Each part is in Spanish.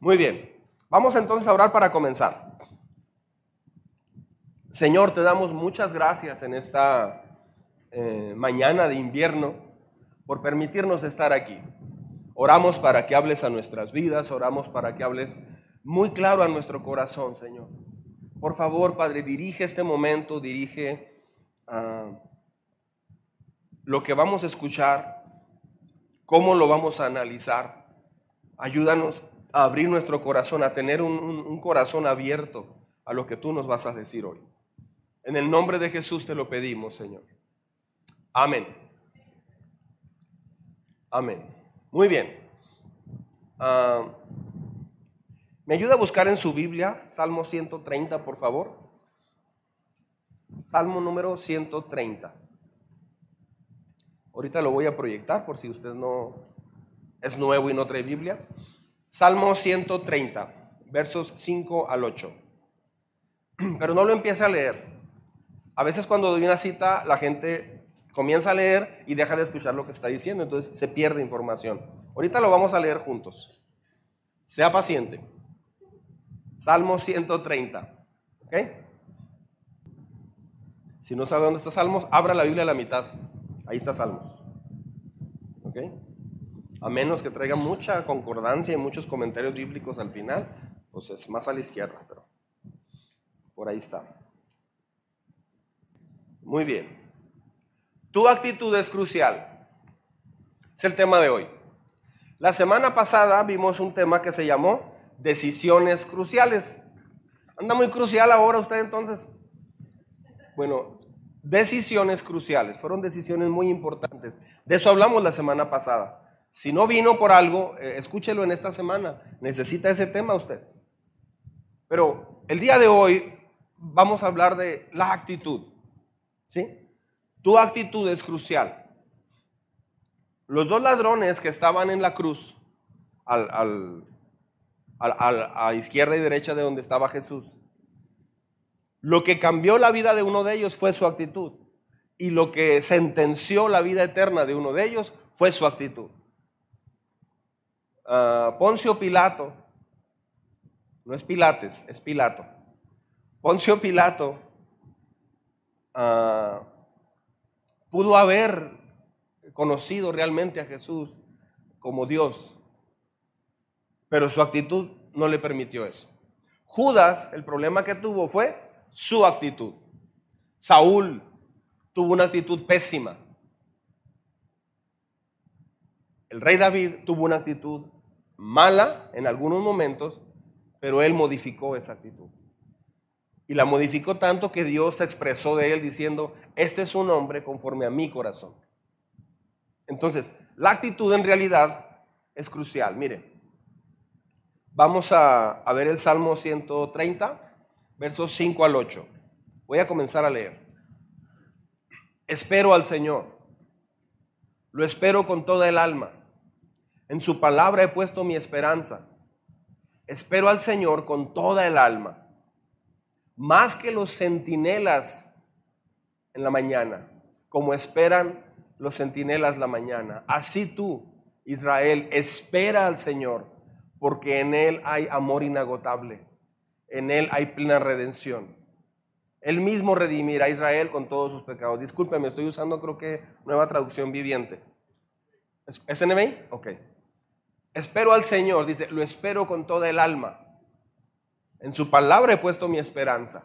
Muy bien. Vamos entonces a orar para comenzar. Señor, te damos muchas gracias en esta eh, mañana de invierno por permitirnos estar aquí. Oramos para que hables a nuestras vidas, oramos para que hables muy claro a nuestro corazón, Señor. Por favor, Padre, dirige este momento, dirige ah, lo que vamos a escuchar, cómo lo vamos a analizar. Ayúdanos a abrir nuestro corazón, a tener un, corazón abierto a lo que tú nos vas a decir hoy. En el nombre de Jesús te lo pedimos, Señor. Amén. Amén. Muy bien. Ah, ¿Me ayuda a buscar en su Biblia Salmo 130, por favor? Salmo número 130. Ahorita lo voy a proyectar por si usted no es nuevo y no trae Biblia. Salmo 130, versos 5 al 8. Pero no lo empiece a leer. A veces cuando doy una cita, la gente comienza a leer y deja de escuchar lo que está diciendo, entonces se pierde información. Ahorita lo vamos a leer juntos. Sea paciente. Salmo 130. ¿Ok? Si no sabe dónde está Salmos, abra la Biblia a la mitad. Ahí está Salmos. ¿Ok? A menos que traiga mucha concordancia y muchos comentarios bíblicos al final, pues es más a la izquierda, pero por ahí está. Muy bien. Tu actitud es crucial. Es el tema de hoy. La semana pasada vimos un tema que se llamó decisiones cruciales. Anda muy crucial ahora usted entonces. Bueno, decisiones cruciales. Fueron decisiones muy importantes. De eso hablamos la semana pasada. Si no vino por algo, eh, escúchelo en esta semana. Necesita ese tema usted. Pero el día de hoy vamos a hablar de la actitud. ¿Sí? Tu actitud es crucial. Los dos ladrones que estaban en la cruz, al, a izquierda y derecha de donde estaba Jesús, lo que cambió la vida de uno de ellos fue su actitud. Y lo que sentenció la vida eterna de uno de ellos fue su actitud. Ah, Poncio Pilato, no es Pilates, es Pilato. Poncio Pilato uh, pudo haber conocido realmente a Jesús como Dios, pero su actitud no le permitió eso. Judas, el problema que tuvo fue su actitud. Saúl tuvo una actitud pésima. El rey David tuvo una actitud mala en algunos momentos, pero él modificó esa actitud. Y la modificó tanto que Dios se expresó de él diciendo, este es un hombre conforme a mi corazón. Entonces, la actitud en realidad es crucial. Mire, vamos a, ver el Salmo 130, versos 5 al 8. Voy a comenzar a leer. Espero al Señor. Lo espero con toda el alma. En su palabra he puesto mi esperanza. Espero al Señor con toda el alma más que los centinelas en la mañana, como esperan los centinelas la mañana. Así tú, Israel, espera al Señor, porque en Él hay amor inagotable, en Él hay plena redención. Él mismo redimirá a Israel con todos sus pecados. Discúlpeme, estoy usando creo que nueva traducción viviente. ¿Es? Ok. Espero al Señor, dice, lo espero con toda el alma. En su palabra he puesto mi esperanza.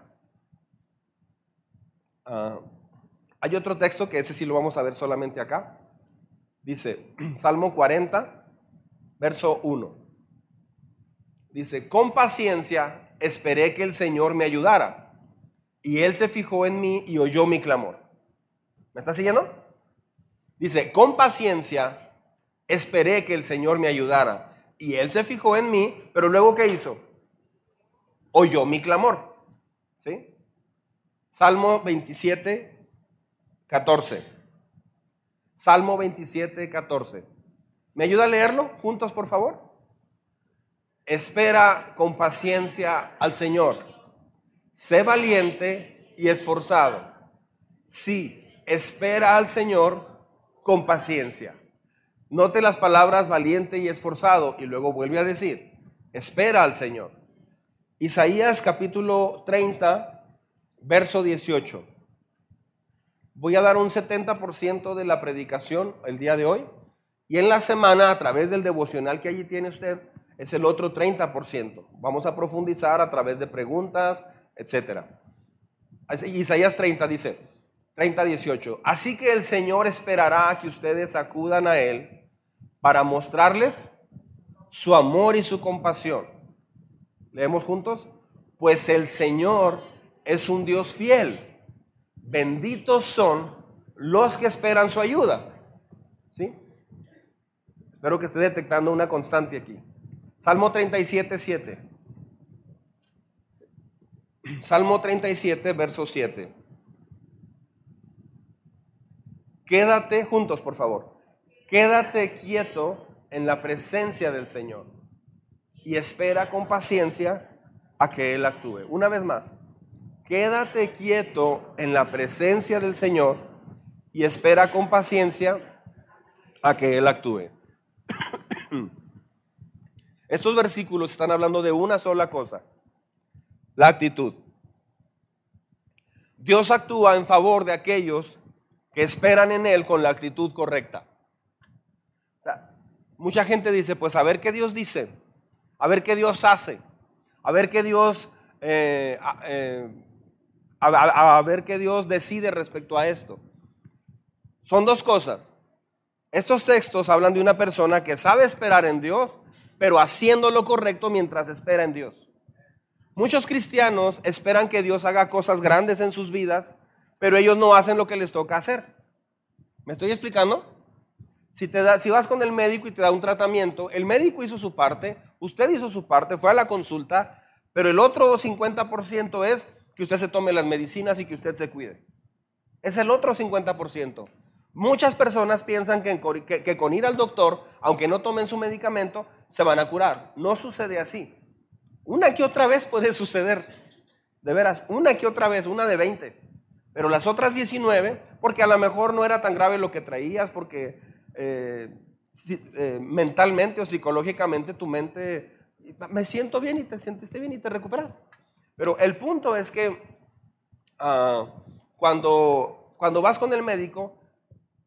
Ah, hay otro texto que ese sí lo vamos a ver solamente acá. Dice, Salmo 40, verso 1. Dice, con paciencia esperé que el Señor me ayudara. Y Él se fijó en mí y oyó mi clamor. ¿Me está siguiendo? Dice, con paciencia esperé que el Señor me ayudara. Y Él se fijó en mí, pero luego ¿qué hizo? oyó mi clamor. ¿Sí? Salmo 27, 14. Salmo 27, 14. ¿Me ayuda a leerlo juntos, por favor? Espera con paciencia al Señor. Sé valiente y esforzado. Sí, espera al Señor con paciencia. Note las palabras valiente y esforzado y luego vuelve a decir, espera al Señor. Isaías capítulo 30, verso 18. Voy a dar un 70% de la predicación el día de hoy y en la semana a través del devocional que allí tiene usted es el otro 30%. Vamos a profundizar a través de preguntas, etc. Isaías 30 dice, 30, 18. Así que el Señor esperará a que ustedes acudan a Él para mostrarles su amor y su compasión. Leemos juntos. Pues el Señor es un Dios fiel. Benditos son los que esperan su ayuda. ¿Sí? Espero que esté detectando una constante aquí. Salmo 37, 7. Salmo 37, verso 7. Quédate juntos, por favor. Quédate quieto en la presencia del Señor y espera con paciencia a que Él actúe. Una vez más, quédate quieto en la presencia del Señor y espera con paciencia a que Él actúe. Estos versículos están hablando de una sola cosa, la actitud. Dios actúa en favor de aquellos que esperan en Él con la actitud correcta. Mucha gente dice, pues a ver qué Dios dice, a ver qué Dios hace, a ver qué Dios, eh, eh, a ver qué Dios decide respecto a esto. Son dos cosas. Estos textos hablan de una persona que sabe esperar en Dios pero haciendo lo correcto mientras espera en Dios. Muchos cristianos esperan que Dios haga cosas grandes en sus vidas, pero ellos no hacen lo que les toca hacer. ¿Me estoy explicando? Si, te da, si vas con el médico y te da un tratamiento, el médico hizo su parte, usted hizo su parte, fue a la consulta, pero el otro 50% es que usted se tome las medicinas y que usted se cuide. Es el otro 50%. Muchas personas piensan que, con ir al doctor, aunque no tomen su medicamento, se van a curar. No sucede así. Una que otra vez puede suceder. De veras, una que otra vez, una de 20. Pero las otras 19, porque a lo mejor no era tan grave lo que traías, porque eh, eh, mentalmente o psicológicamente tu mente, me siento bien y te sientes bien y te recuperas. Pero el punto es que ah, cuando, cuando vas con el médico,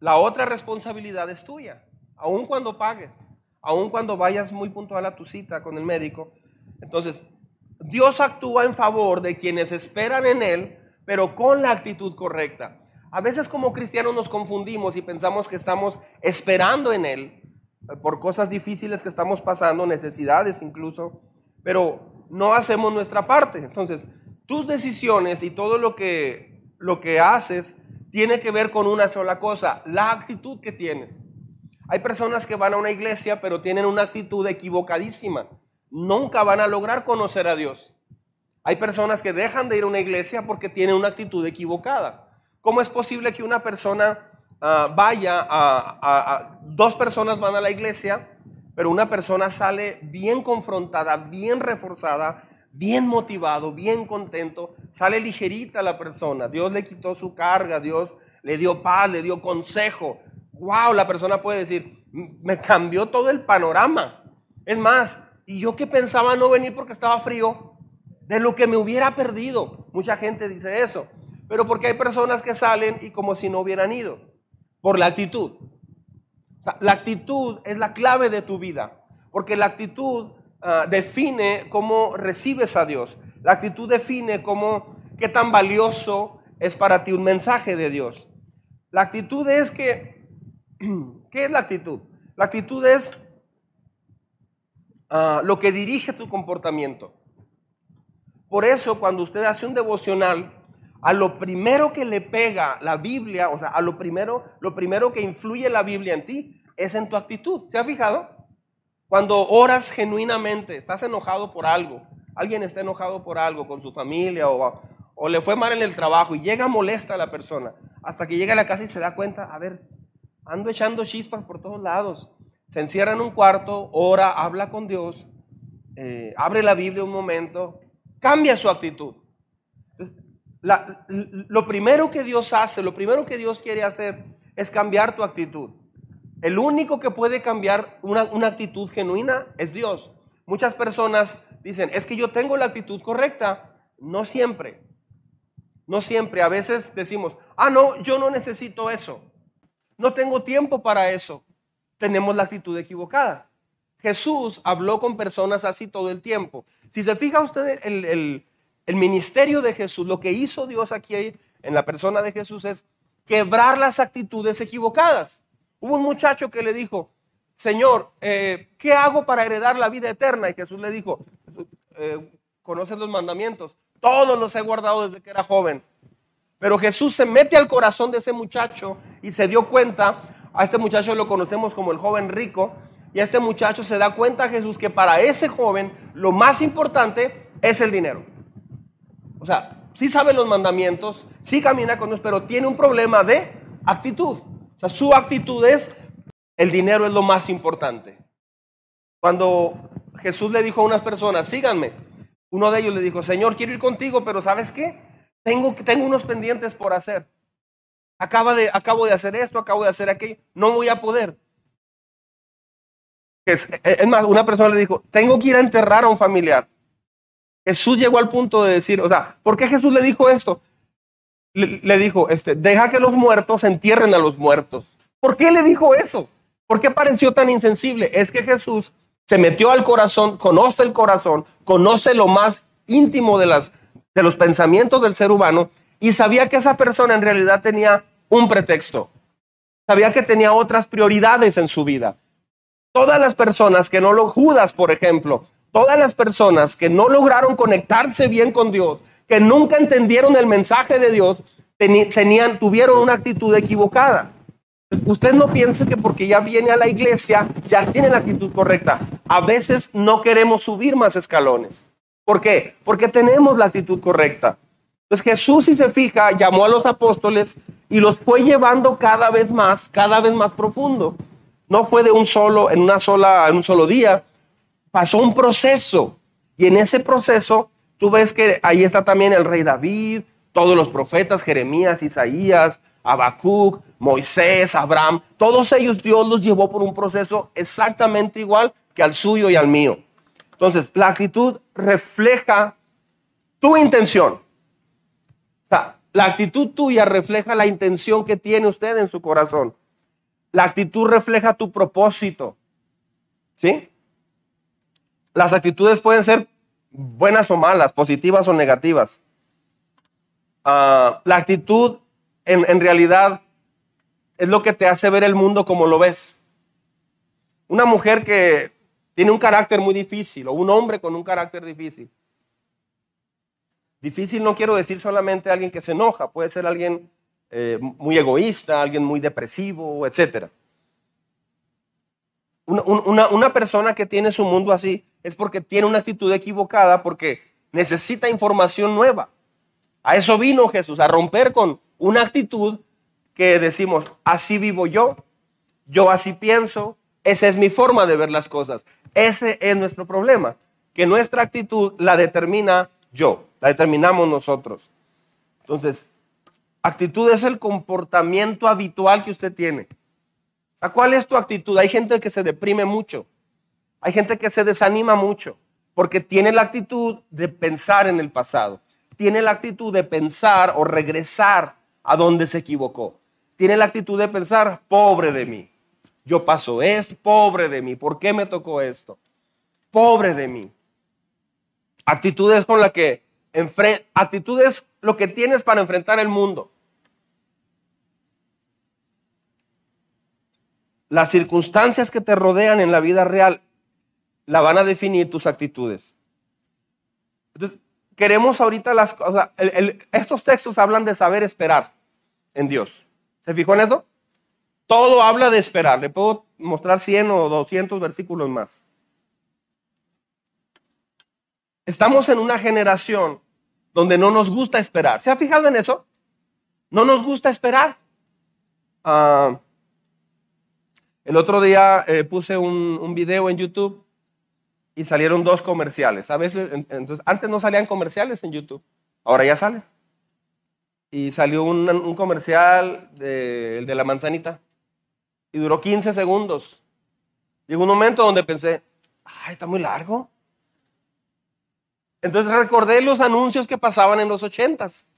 la otra responsabilidad es tuya, aun cuando pagues, aun cuando vayas muy puntual a tu cita con el médico. Entonces, Dios actúa en favor de quienes esperan en Él, pero con la actitud correcta. A veces como cristianos nos confundimos y pensamos que estamos esperando en Él por cosas difíciles que estamos pasando, necesidades incluso, pero no hacemos nuestra parte. Entonces, tus decisiones y todo lo que, lo que haces tiene que ver con una sola cosa, la actitud que tienes. Hay personas que van a una iglesia pero tienen una actitud equivocadísima. Nunca van a lograr conocer a Dios. Hay personas que dejan de ir a una iglesia porque tienen una actitud equivocada. ¿Cómo es posible que una persona ah, vaya a, dos personas van a la iglesia, pero una persona sale bien confrontada, bien reforzada, bien motivado, bien contento, sale ligerita la persona. Dios le quitó su carga, Dios le dio paz, le dio consejo. Wow, la persona puede decir, me cambió todo el panorama. Es más, y yo que pensaba no venir porque estaba frío, de lo que me hubiera perdido. Mucha gente dice eso. Pero porque hay personas que salen y como si no hubieran ido. Por la actitud. la actitud es la clave de tu vida. Porque la actitud Ah, define cómo recibes a Dios. La actitud define cómo, qué tan valioso es para ti un mensaje de Dios. La actitud es que, ¿qué es la actitud? La actitud es ah, lo que dirige tu comportamiento. Por eso cuando usted hace un devocional, a lo primero que le pega la Biblia, o sea, a lo primero, lo primero que influye la Biblia en ti es en tu actitud. ¿Se ha fijado? Cuando oras genuinamente, estás enojado por algo, alguien está enojado por algo con su familia o, le fue mal en el trabajo y llega molesta a la persona, hasta que llega a la casa y se da cuenta, a ver, ando echando chispas por todos lados. Se encierra en un cuarto, ora, habla con Dios, eh, abre la Biblia un momento, cambia su actitud. Lo primero que Dios hace, lo primero que Dios quiere hacer es cambiar tu actitud. El único que puede cambiar una, actitud genuina es Dios. muchas personas dicen, es que yo tengo la actitud correcta. No siempre. No siempre. A veces decimos, ah, no, yo no necesito eso. No tengo tiempo para eso. Tenemos la actitud equivocada. Jesús habló con personas así todo el tiempo. Si se fija usted el, el ministerio de Jesús, lo que hizo Dios aquí en la persona de Jesús es quebrar las actitudes equivocadas. Hubo un muchacho que le dijo, Señor, eh, ¿qué hago para heredar la vida eterna? Y Jesús le dijo, eh, ¿conoces los mandamientos? Todos los he guardado desde que era joven. Pero Jesús se mete al corazón de ese muchacho y se dio cuenta, a este muchacho lo conocemos como el joven rico, y a este muchacho se da cuenta Jesús que para ese joven lo más importante es el dinero. O sea, sí sabe los mandamientos, sí camina con Dios, pero tiene un problema de actitud. O sea, su actitud es el dinero es lo más importante. Cuando Jesús le dijo a unas personas, síganme, uno de ellos le dijo, Señor, quiero ir contigo, pero ¿sabes qué? Tengo, tengo unos pendientes por hacer. Acaba de, acabo de hacer esto, acabo de hacer aquello, no voy a poder. Es, es más, una persona le dijo, tengo que ir a enterrar a un familiar. Jesús llegó al punto de decir, o sea, ¿por qué Jesús le dijo esto? Le, dijo, este, deja que los muertos entierren a los muertos. ¿Por qué le dijo eso? ¿Por qué pareció tan insensible? Es que Jesús se metió al corazón, conoce el corazón, conoce lo más íntimo de, las, de los pensamientos del ser humano y sabía que esa persona en realidad tenía un pretexto. Sabía que tenía otras prioridades en su vida. Todas las personas que no lo, Judas, por ejemplo, todas las personas que no lograron conectarse bien con Dios, que nunca entendieron el mensaje de Dios, tenían, tuvieron una actitud equivocada. Usted no piense que porque ya viene a la iglesia ya tiene la actitud correcta. A veces no queremos subir más escalones. ¿Por qué? Porque tenemos la actitud correcta. Entonces Jesús, si se fija, llamó a los apóstoles y los fue llevando cada vez más, cada vez más profundo. No fue de un solo, en una sola, en un solo día. Pasó un proceso. Y en ese proceso, tú ves que ahí está también el rey David, todos los profetas, Jeremías, Isaías, Habacuc, Moisés, Abraham, todos ellos Dios los llevó por un proceso exactamente igual que al suyo y al mío. Entonces, la actitud refleja tu intención. O sea, la actitud tuya refleja la intención que tiene usted en su corazón. La actitud refleja tu propósito. ¿Sí? Las actitudes pueden ser buenas o malas, positivas o negativas. Ah, la actitud en, realidad es lo que te hace ver el mundo como lo ves. Una mujer que tiene un carácter muy difícil o un hombre con un carácter difícil. Difícil no quiero decir solamente alguien que se enoja, puede ser alguien eh, muy egoísta, alguien muy depresivo, etc. Una persona que tiene su mundo así es porque tiene una actitud equivocada, porque necesita información nueva. A eso vino Jesús, a romper con una actitud que decimos, así vivo yo, yo así pienso, esa es mi forma de ver las cosas. Ese es nuestro problema, que nuestra actitud la determina yo, la determinamos nosotros. Entonces, actitud es el comportamiento habitual que usted tiene. ¿Cuál es tu actitud? Hay gente que se deprime mucho, hay gente que se desanima mucho, porque tiene la actitud de pensar en el pasado, tiene la actitud de pensar o regresar a donde se equivocó tiene la actitud de pensar, pobre de mí. Yo paso esto, pobre de mí. ¿Por qué me tocó esto? Pobre de mí. Actitudes con la que actitudes lo que tienes para enfrentar el mundo. Las circunstancias que te rodean en la vida real la van a definir tus actitudes. Entonces, queremos ahorita las cosas. estos textos hablan de saber esperar en Dios. ¿Se fijó en eso? Todo habla de esperar. Le puedo mostrar 100 o 200 versículos más. Estamos en una generación donde no nos gusta esperar. ¿Se ha fijado en eso? No nos gusta esperar. Ah, el otro día eh, puse un, un, video en YouTube y salieron dos comerciales. A veces, entonces, antes no salían comerciales en YouTube, ahora ya salen y salió un, comercial de, de la manzanita y duró 15 segundos. Llegó un momento donde pensé, ay, está muy largo. Entonces recordé los anuncios que pasaban en los ochentas.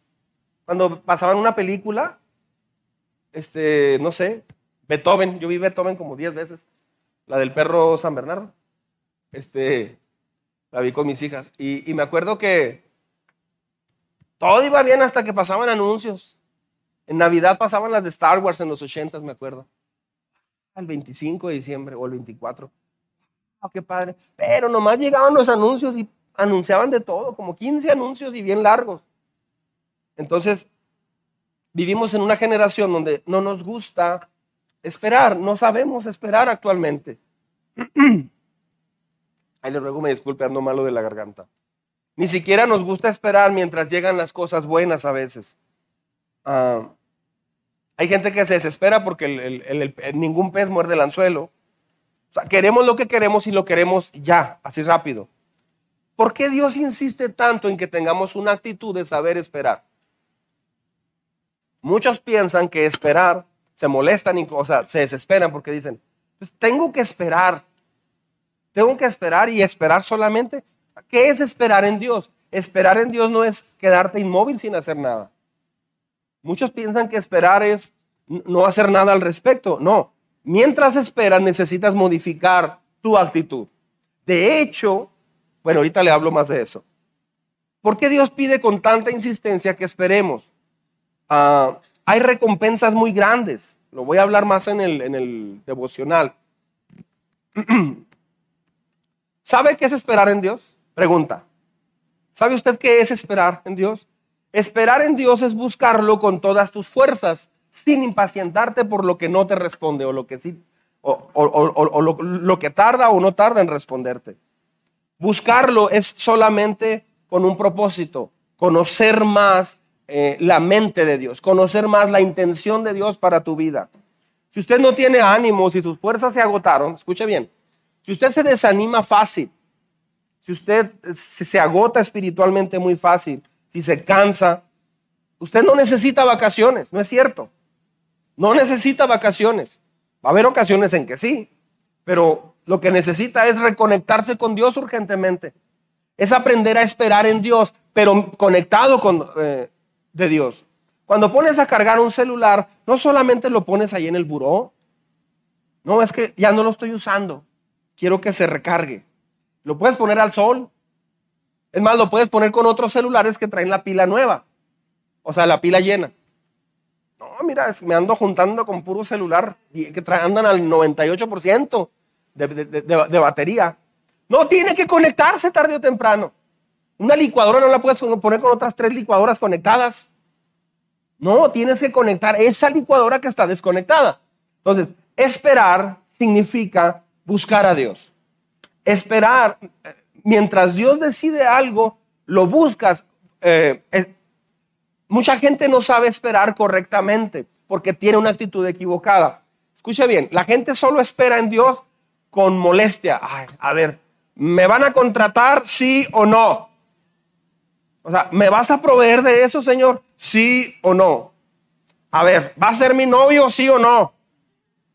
Cuando pasaban una película, este, no sé, Beethoven, yo vi Beethoven como 10 veces, la del perro San Bernardo. Este, la vi con mis hijas. Y, me acuerdo que todo iba bien hasta que pasaban anuncios. En Navidad pasaban las de Star Wars en los 80, me acuerdo. El 25 de diciembre o el 24. Oh, qué padre. Pero nomás llegaban los anuncios y anunciaban de todo, como 15 anuncios y bien largos. Entonces, vivimos en una generación donde no nos gusta esperar, no sabemos esperar actualmente. Ahí le ruego me disculpe, ando malo de la garganta. Ni siquiera nos gusta esperar mientras llegan las cosas buenas a veces. Ah, hay gente que se desespera porque ningún pez muerde el anzuelo. O sea, queremos lo que queremos y lo queremos ya, así rápido. ¿Por qué Dios insiste tanto en que tengamos una actitud de saber esperar? Muchos piensan que esperar, se molestan, o sea, se desesperan porque dicen, pues tengo que esperar, tengo que esperar y esperar solamente. ¿Qué es esperar en Dios? Esperar en Dios no es quedarte inmóvil sin hacer nada. Muchos piensan que esperar es no hacer nada al respecto. No, mientras esperas necesitas modificar tu actitud. De hecho, bueno, ahorita le hablo más de eso. ¿Por qué Dios pide con tanta insistencia que esperemos? Ah, hay recompensas muy grandes. Lo voy a hablar más en el, en el devocional. ¿Sabe qué es esperar en Dios? Pregunta. ¿Sabe usted qué es esperar en Dios? Esperar en Dios es buscarlo con todas tus fuerzas, sin impacientarte por lo que no te responde o lo que sí, o, lo, que tarda o no tarda en responderte. Buscarlo es solamente con un propósito, conocer más eh, la mente de Dios, conocer más la intención de Dios para tu vida. Si usted no tiene ánimo, si sus fuerzas se agotaron, escuche bien, si usted se desanima fácil, si usted se agota espiritualmente muy fácil, si se cansa, usted no necesita vacaciones, no es cierto. No necesita vacaciones. Va a haber ocasiones en que sí, pero lo que necesita es reconectarse con Dios urgentemente. Es aprender a esperar en Dios, pero conectado con eh, de Dios. Cuando pones a cargar un celular, no solamente lo pones ahí en el buró. No, es que ya no lo estoy usando. Quiero que se recargue. Lo puedes poner al sol. Es más, lo puedes poner con otros celulares que traen la pila nueva. O sea, la pila llena. No, mira, me ando juntando con puro celular que andan al 98% de, de, batería. No, tiene que conectarse tarde o temprano. Una licuadora no la puedes poner con otras tres licuadoras conectadas. No, tienes que conectar esa licuadora que está desconectada. Entonces, esperar significa buscar a Dios. Esperar, mientras Dios decide algo, lo buscas. Eh, mucha gente no sabe esperar correctamente porque tiene una actitud equivocada. Escuche bien, la gente solo espera en Dios con molestia. a ver, ¿me van a contratar sí o no? O sea, ¿me vas a proveer de eso, Señor? Sí o no. A ver, ¿va a ser mi novio sí o no?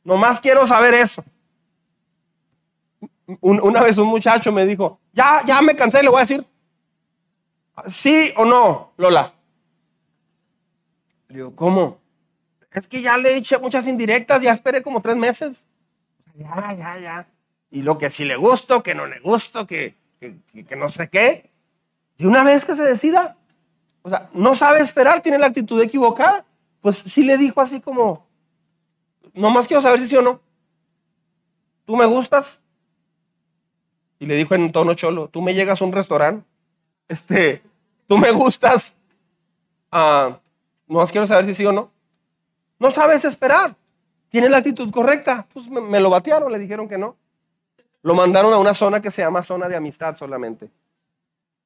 Nomás quiero saber eso. Una vez un muchacho me dijo, ya, ya me cansé, le voy a decir. ¿Sí o no, Lola? Le digo, ¿cómo? Es que ya le eché muchas indirectas, ya esperé como tres meses. Ya, ya, ya. Y lo que si le gusto, que no le gusto, que, que, no sé qué. Y una vez que se decida, o sea, no sabe esperar, tiene la actitud equivocada. Pues sí le dijo así como, nomás quiero saber si sí o no. ¿Tú me gustas? Y le dijo en tono cholo, tú me llegas a un restaurante, este, tú me gustas, ah, no quiero saber si sí o no. No sabes esperar. Tienes la actitud correcta. Pues me, lo batearon, le dijeron que no. Lo mandaron a una zona que se llama zona de amistad solamente.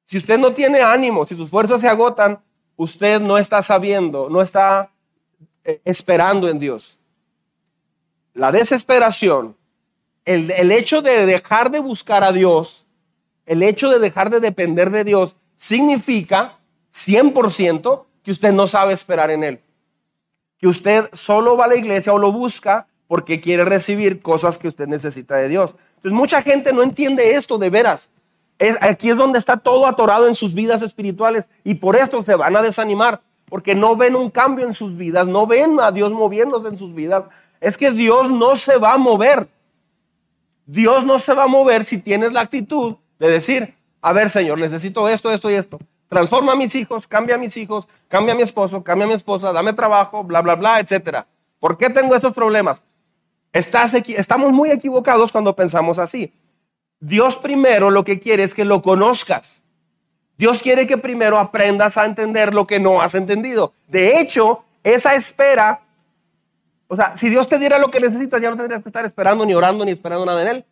Si usted no tiene ánimo, si sus fuerzas se agotan, usted no está sabiendo, no está eh, esperando en Dios. La desesperación el, hecho de dejar de buscar a Dios, el hecho de dejar de depender de Dios, significa 100% que usted no sabe esperar en Él. Que usted solo va a la iglesia o lo busca porque quiere recibir cosas que usted necesita de Dios. Entonces mucha gente no entiende esto de veras. aquí es donde está todo atorado en sus vidas espirituales y por esto se van a desanimar, porque no ven un cambio en sus vidas, no ven a Dios moviéndose en sus vidas. Es que Dios no se va a mover. Dios no se va a mover si tienes la actitud de decir, a ver Señor, necesito esto, esto y esto. Transforma a mis hijos, cambia a mis hijos, cambia a mi esposo, cambia a mi esposa, dame trabajo, bla, bla, bla, etc. ¿Por qué tengo estos problemas? Estás estamos muy equivocados cuando pensamos así. Dios primero lo que quiere es que lo conozcas. Dios quiere que primero aprendas a entender lo que no has entendido. De hecho, esa espera, o sea, si Dios te diera lo que necesitas, ya no tendrías que estar esperando, ni orando, ni esperando nada en Él.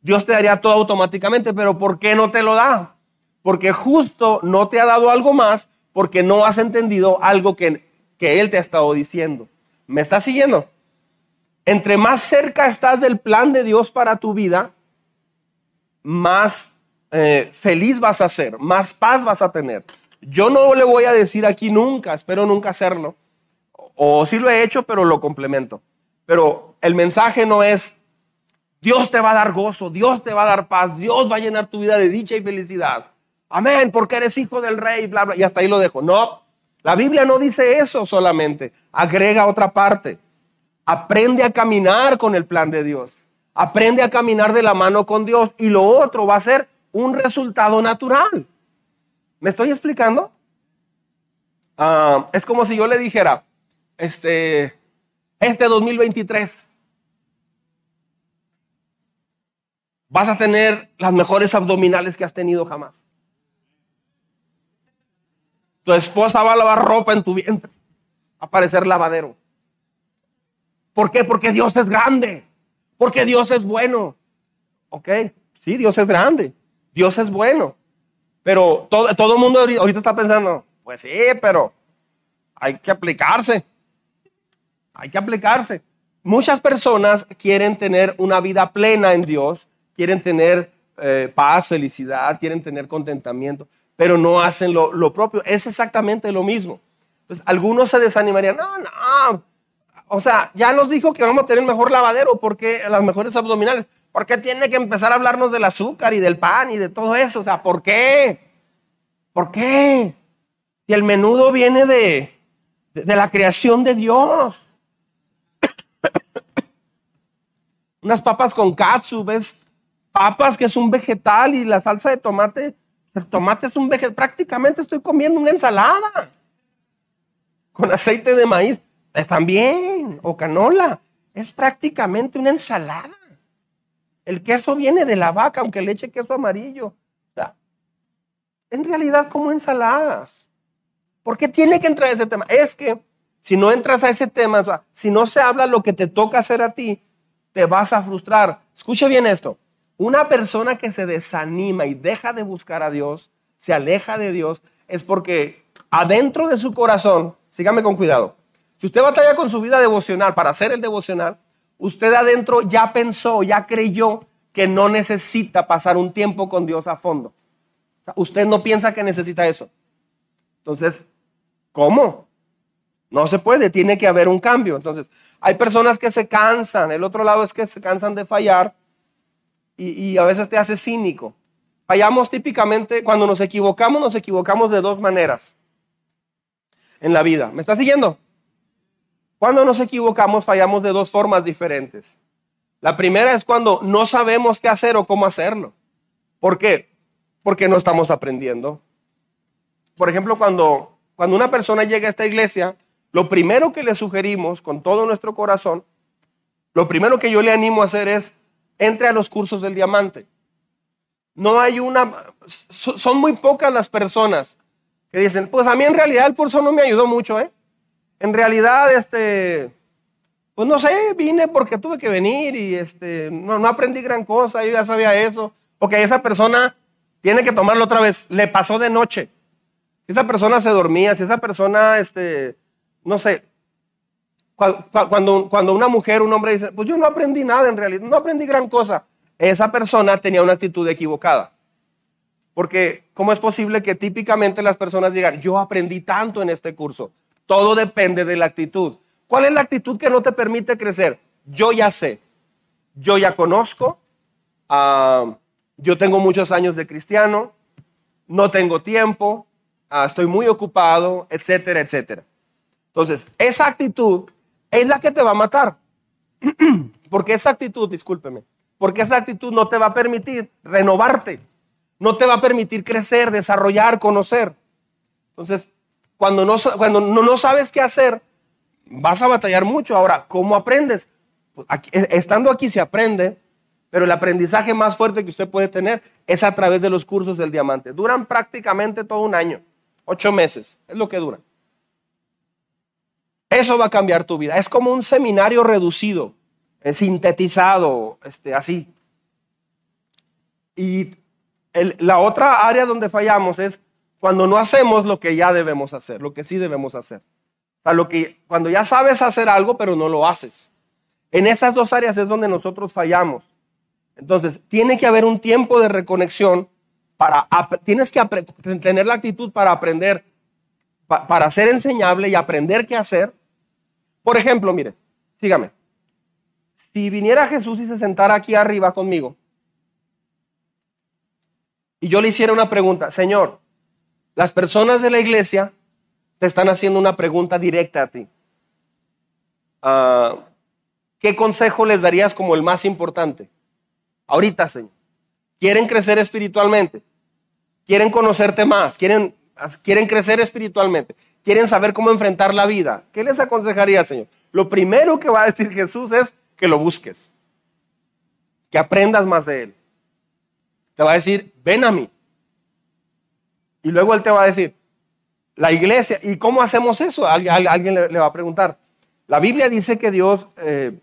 Dios te daría todo automáticamente, pero ¿por qué no te lo da? Porque justo no te ha dado algo más porque no has entendido algo que, que Él te ha estado diciendo. ¿Me estás siguiendo? Entre más cerca estás del plan de Dios para tu vida, más eh, feliz vas a ser, más paz vas a tener. Yo no le voy a decir aquí nunca, espero nunca hacerlo, o sí lo he hecho, pero lo complemento. Pero el mensaje no es, Dios te va a dar gozo, Dios te va a dar paz, Dios va a llenar tu vida de dicha y felicidad. Amén, porque eres hijo del rey, bla, bla, y hasta ahí lo dejo. No, la Biblia no dice eso solamente, agrega otra parte. Aprende a caminar con el plan de Dios. Aprende a caminar de la mano con Dios y lo otro va a ser un resultado natural. ¿Me estoy explicando? Ah, es como si yo le dijera, este, este 2023 vas a tener las mejores abdominales que has tenido jamás. Tu esposa va a lavar ropa en tu vientre, a parecer lavadero. ¿Por qué? Porque Dios es grande. Porque Dios es bueno. ¿Ok? Sí, Dios es grande. Dios es bueno. Pero todo, todo el mundo ahorita está pensando, pues sí, pero hay que aplicarse. Hay que aplicarse. Muchas personas quieren tener una vida plena en Dios, quieren tener eh, paz, felicidad, quieren tener contentamiento, pero no hacen lo, propio. Es exactamente lo mismo. Pues algunos se desanimarían, no, no, o sea, ya nos dijo que vamos a tener mejor lavadero, porque las mejores abdominales. ¿Por qué tiene que empezar a hablarnos del azúcar y del pan y de todo eso? O sea, ¿por qué? ¿Por qué? Si el menudo viene de, de, la creación de Dios. Unas papas con katsu, ¿ves? Papas que es un vegetal y la salsa de tomate, el tomate es un vegetal. Prácticamente estoy comiendo una ensalada con aceite de maíz. También, o canola, es prácticamente una ensalada. El queso viene de la vaca, aunque le eche queso amarillo. en realidad como ensaladas. ¿Por qué tiene que entrar ese tema? Es que si no entras a ese tema, si no se habla lo que te toca hacer a ti, te vas a frustrar. Escuche bien esto. Una persona que se desanima y deja de buscar a Dios, se aleja de Dios, es porque adentro de su corazón, sígame con cuidado, si usted batalla con su vida devocional para hacer el devocional, usted adentro ya pensó, ya creyó que no necesita pasar un tiempo con Dios a fondo. usted no piensa que necesita eso. Entonces, ¿cómo? No se puede, tiene que haber un cambio. Entonces, hay personas que se cansan, el otro lado es que se cansan de fallar y, y a veces te hace cínico. Fallamos típicamente, cuando nos equivocamos, nos equivocamos de dos maneras en la vida. ¿Me está siguiendo? Cuando nos equivocamos fallamos de dos formas diferentes. La primera es cuando no sabemos qué hacer o cómo hacerlo. ¿Por qué? Porque no estamos aprendiendo. Por ejemplo, cuando, cuando una persona llega a esta iglesia, lo primero que le sugerimos con todo nuestro corazón, lo primero que yo le animo a hacer es, entre a los cursos del diamante. No hay una, son muy pocas las personas que dicen, pues a mí en realidad el curso no me ayudó mucho, ¿eh? en realidad, este, pues no sé, vine porque tuve que venir y este, no, no aprendí gran cosa, yo ya sabía eso. Ok, esa persona tiene que tomarlo otra vez, le pasó de noche. Si esa persona se dormía, si esa persona, este, no sé, cuando, cuando una mujer, un hombre dice, pues yo no aprendí nada en realidad, no aprendí gran cosa, esa persona tenía una actitud equivocada. Porque, ¿cómo es posible que típicamente las personas digan, yo aprendí tanto en este curso? Todo depende de la actitud. ¿Cuál es la actitud que no te permite crecer? Yo ya sé, yo ya conozco, ah, yo tengo muchos años de cristiano, no tengo tiempo, ah, estoy muy ocupado, etcétera, etcétera. Entonces, esa actitud es la que te va a matar. Porque esa actitud, discúlpeme, porque esa actitud no te va a permitir renovarte, no te va a permitir crecer, desarrollar, conocer. Entonces, cuando no, sabes qué hacer, vas a batallar mucho. Ahora, ¿cómo aprendes? Pues estando aquí se aprende, pero el aprendizaje más fuerte que usted puede tener es a través de los cursos del diamante. Duran prácticamente todo un año, ocho meses, es lo que duran. Eso va a cambiar tu vida. Es como un seminario reducido, sintetizado, este, así. Y la otra área donde fallamos es cuando no hacemos lo que ya debemos hacer, lo que sí debemos hacer. O sea, lo que, cuando ya sabes hacer algo, pero no lo haces. En esas dos áreas es donde nosotros fallamos. Entonces, tiene que haber un tiempo de reconexión para, tienes que tener la actitud para aprender, para ser enseñable y aprender qué hacer. Por ejemplo, mire, sígame. Si viniera Jesús y se sentara aquí arriba conmigo y yo le hiciera una pregunta, Señor, las personas de la iglesia te están haciendo una pregunta directa a ti. Ah, ¿Qué consejo les darías como el más importante? Ahorita, Señor. Quieren crecer espiritualmente. Quieren conocerte más. Quieren, quieren crecer espiritualmente. Quieren saber cómo enfrentar la vida. ¿Qué les aconsejaría, Señor? Lo primero que va a decir Jesús es que lo busques. Que aprendas más de Él. Te va a decir, ven a mí. Y luego Él te va a decir, la iglesia. ¿Y cómo hacemos eso? Alguien, le, va a preguntar. La Biblia dice que Dios eh,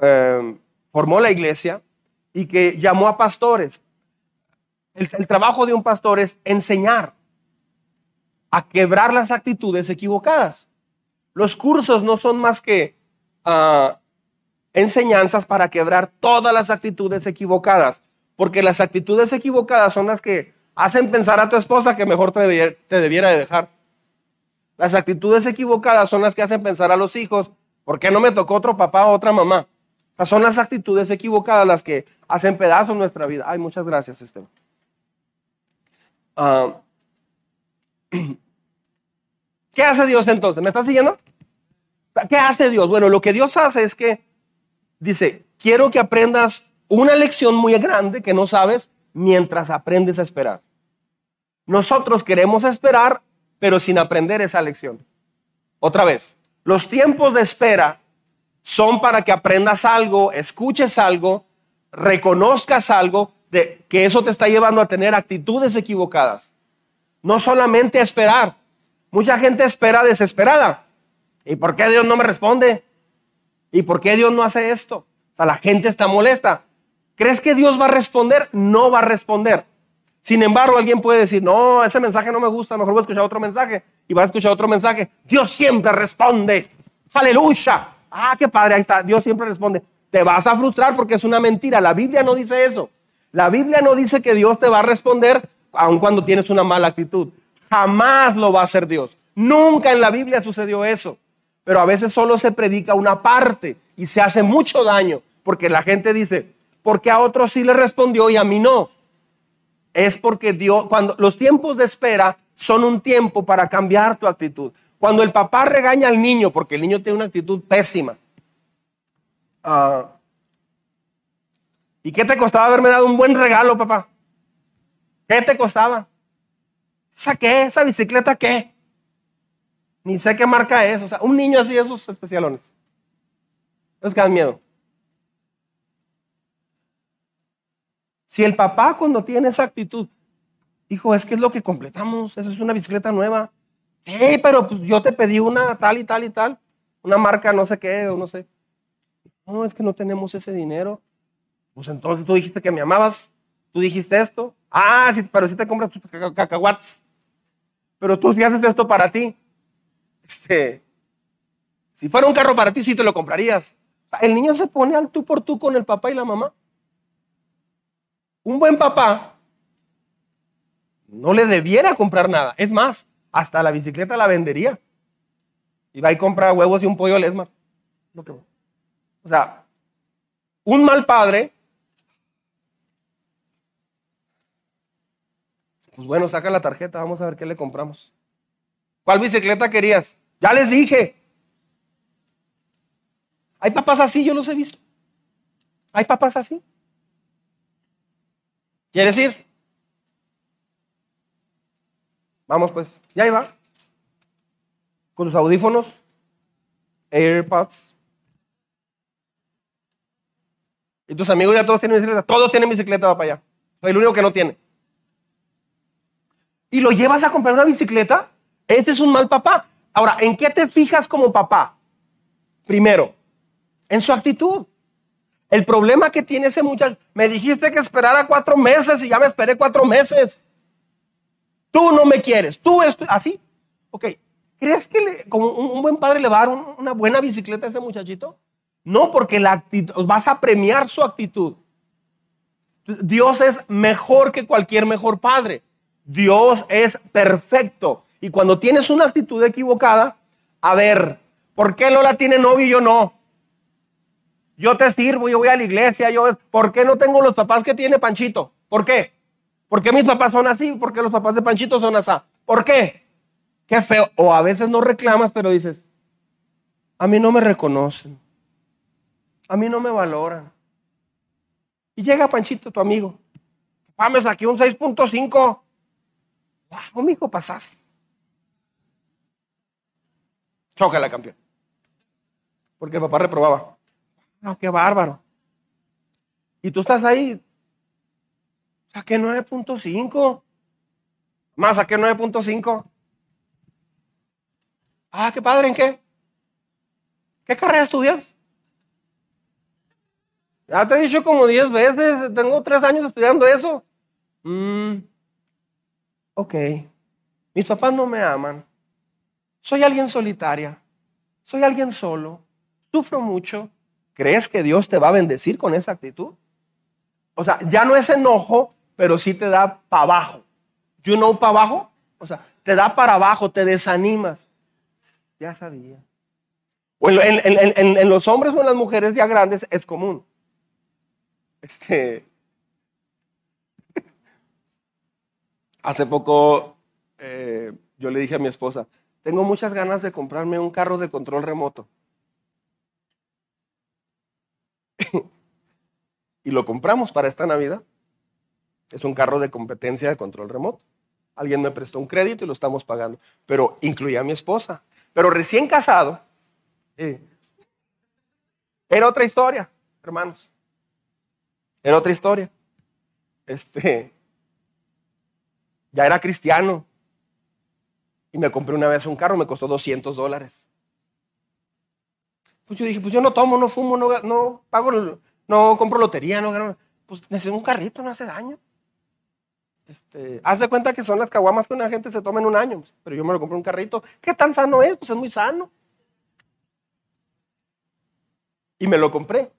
eh, formó la iglesia y que llamó a pastores. El, trabajo de un pastor es enseñar a quebrar las actitudes equivocadas. Los cursos no son más que ah, enseñanzas para quebrar todas las actitudes equivocadas, porque las actitudes equivocadas son las que hacen pensar a tu esposa que mejor te debiera, de dejar. Las actitudes equivocadas son las que hacen pensar a los hijos, ¿por qué no me tocó otro papá o otra mamá? son las actitudes equivocadas las que hacen pedazos nuestra vida. Ay, muchas gracias, Esteban. Ah, ¿Qué hace Dios entonces? ¿Me estás siguiendo? ¿Qué hace Dios? Bueno, lo que Dios hace es que dice, quiero que aprendas una lección muy grande que no sabes mientras aprendes a esperar. Nosotros queremos esperar, pero sin aprender esa lección. Otra vez, los tiempos de espera son para que aprendas algo, escuches algo, reconozcas algo, de que eso te está llevando a tener actitudes equivocadas. No solamente esperar. Mucha gente espera desesperada. ¿Y por qué Dios no me responde? ¿Y por qué Dios no hace esto? O sea, la gente está molesta. ¿Crees que Dios va a responder? No va a responder. Sin embargo, alguien puede decir, no, ese mensaje no me gusta, mejor voy a escuchar otro mensaje. Y va a escuchar otro mensaje. Dios siempre responde. Aleluya. Ah, qué padre, ahí está. Dios siempre responde. Te vas a frustrar porque es una mentira. La Biblia no dice eso. La Biblia no dice que Dios te va a responder aun cuando tienes una mala actitud. Jamás lo va a hacer Dios. Nunca en la Biblia sucedió eso. Pero a veces solo se predica una parte y se hace mucho daño porque la gente dice, porque a otros sí le respondió y a mí no. Es porque Dios, cuando los tiempos de espera son un tiempo para cambiar tu actitud. Cuando el papá regaña al niño porque el niño tiene una actitud pésima. Ah, ¿Y qué te costaba haberme dado un buen regalo, papá? ¿Qué te costaba? ¿Esa qué? ¿Esa bicicleta qué? Ni sé qué marca es. O sea, un niño así, esos especialones. Esos que dan miedo. Si el papá cuando tiene esa actitud, hijo, es que es lo que completamos, eso es una bicicleta nueva. Sí, pero pues yo te pedí una tal y tal y tal, una marca no sé qué o no sé. No, es que no tenemos ese dinero. Pues entonces tú dijiste que me amabas, tú dijiste esto. Ah, sí, pero si te compras tus cacahuates. Pero tú sí haces esto para ti. Este, si fuera un carro para ti, sí te lo comprarías. El niño se pone al tú por tú con el papá y la mamá. Un buen papá no le debiera comprar nada. Es más, hasta la bicicleta la vendería. Y va y compra huevos y un pollo al Esmar. O sea, un mal padre Pues bueno, saca la tarjeta, vamos a ver qué le compramos. ¿Cuál bicicleta querías? Ya les dije. Hay papás así, yo los he visto. Hay papás así. ¿Quieres ir? Vamos pues, ya iba. Con sus audífonos, AirPods. Y tus amigos ya todos tienen bicicleta. Todos tienen bicicleta, va para allá. Soy el único que no tiene. Y lo llevas a comprar una bicicleta. Este es un mal papá. Ahora, ¿en qué te fijas como papá? Primero, en su actitud. El problema que tiene ese muchacho, me dijiste que esperara cuatro meses y ya me esperé cuatro meses. Tú no me quieres, tú así. Ok, ¿crees que como un, buen padre le va a dar una buena bicicleta a ese muchachito? No, porque la actitud, vas a premiar su actitud. Dios es mejor que cualquier mejor padre. Dios es perfecto. Y cuando tienes una actitud equivocada, a ver, ¿por qué Lola tiene novio y yo no? Yo te sirvo, yo voy a la iglesia, yo, ¿por qué no tengo los papás que tiene Panchito? ¿Por qué? ¿Por qué mis papás son así? ¿Por qué los papás de Panchito son así? ¿Por qué? Qué feo. O a veces no reclamas, pero dices, a mí no me reconocen. A mí no me valoran. Y llega Panchito, tu amigo. Papá, me saqué un 6.5. Wow, hijo, pasaste. Chócala, campeón. Porque el papá reprobaba. No, qué bárbaro. Y tú estás ahí. Saqué 9.5. Más saqué 9.5. Ah, qué padre, ¿en qué? ¿Qué carrera estudias? Ya te he dicho como 10 veces, tengo 3 años estudiando eso. Mm, ok, mis papás no me aman. Soy alguien solitaria. Soy alguien solo. Sufro mucho. ¿Crees que Dios te va a bendecir con esa actitud? O sea, ya no es enojo, pero sí te da para abajo. You know para abajo? O sea, te da para abajo, te desanimas. Ya sabía. O en, los hombres o en las mujeres ya grandes es común. Este. Hace poco eh, yo le dije a mi esposa, tengo muchas ganas de comprarme un carro de control remoto. y lo compramos para esta Navidad. Es un carro de competencia de control remoto. Alguien me prestó un crédito y lo estamos pagando. Pero incluía a mi esposa. Pero recién casado. era otra historia, hermanos. Era otra historia. Este. Ya era cristiano. Y me compré una vez un carro, me costó 200 dólares. Pues yo dije, pues yo no tomo, no fumo, no, pago, no compro lotería, no Pues necesito un carrito, no hace daño. Este, haz de cuenta que son las caguamas que una gente se toma en un año, pero yo me lo compré un carrito. ¿Qué tan sano es? Pues es muy sano. Y me lo compré.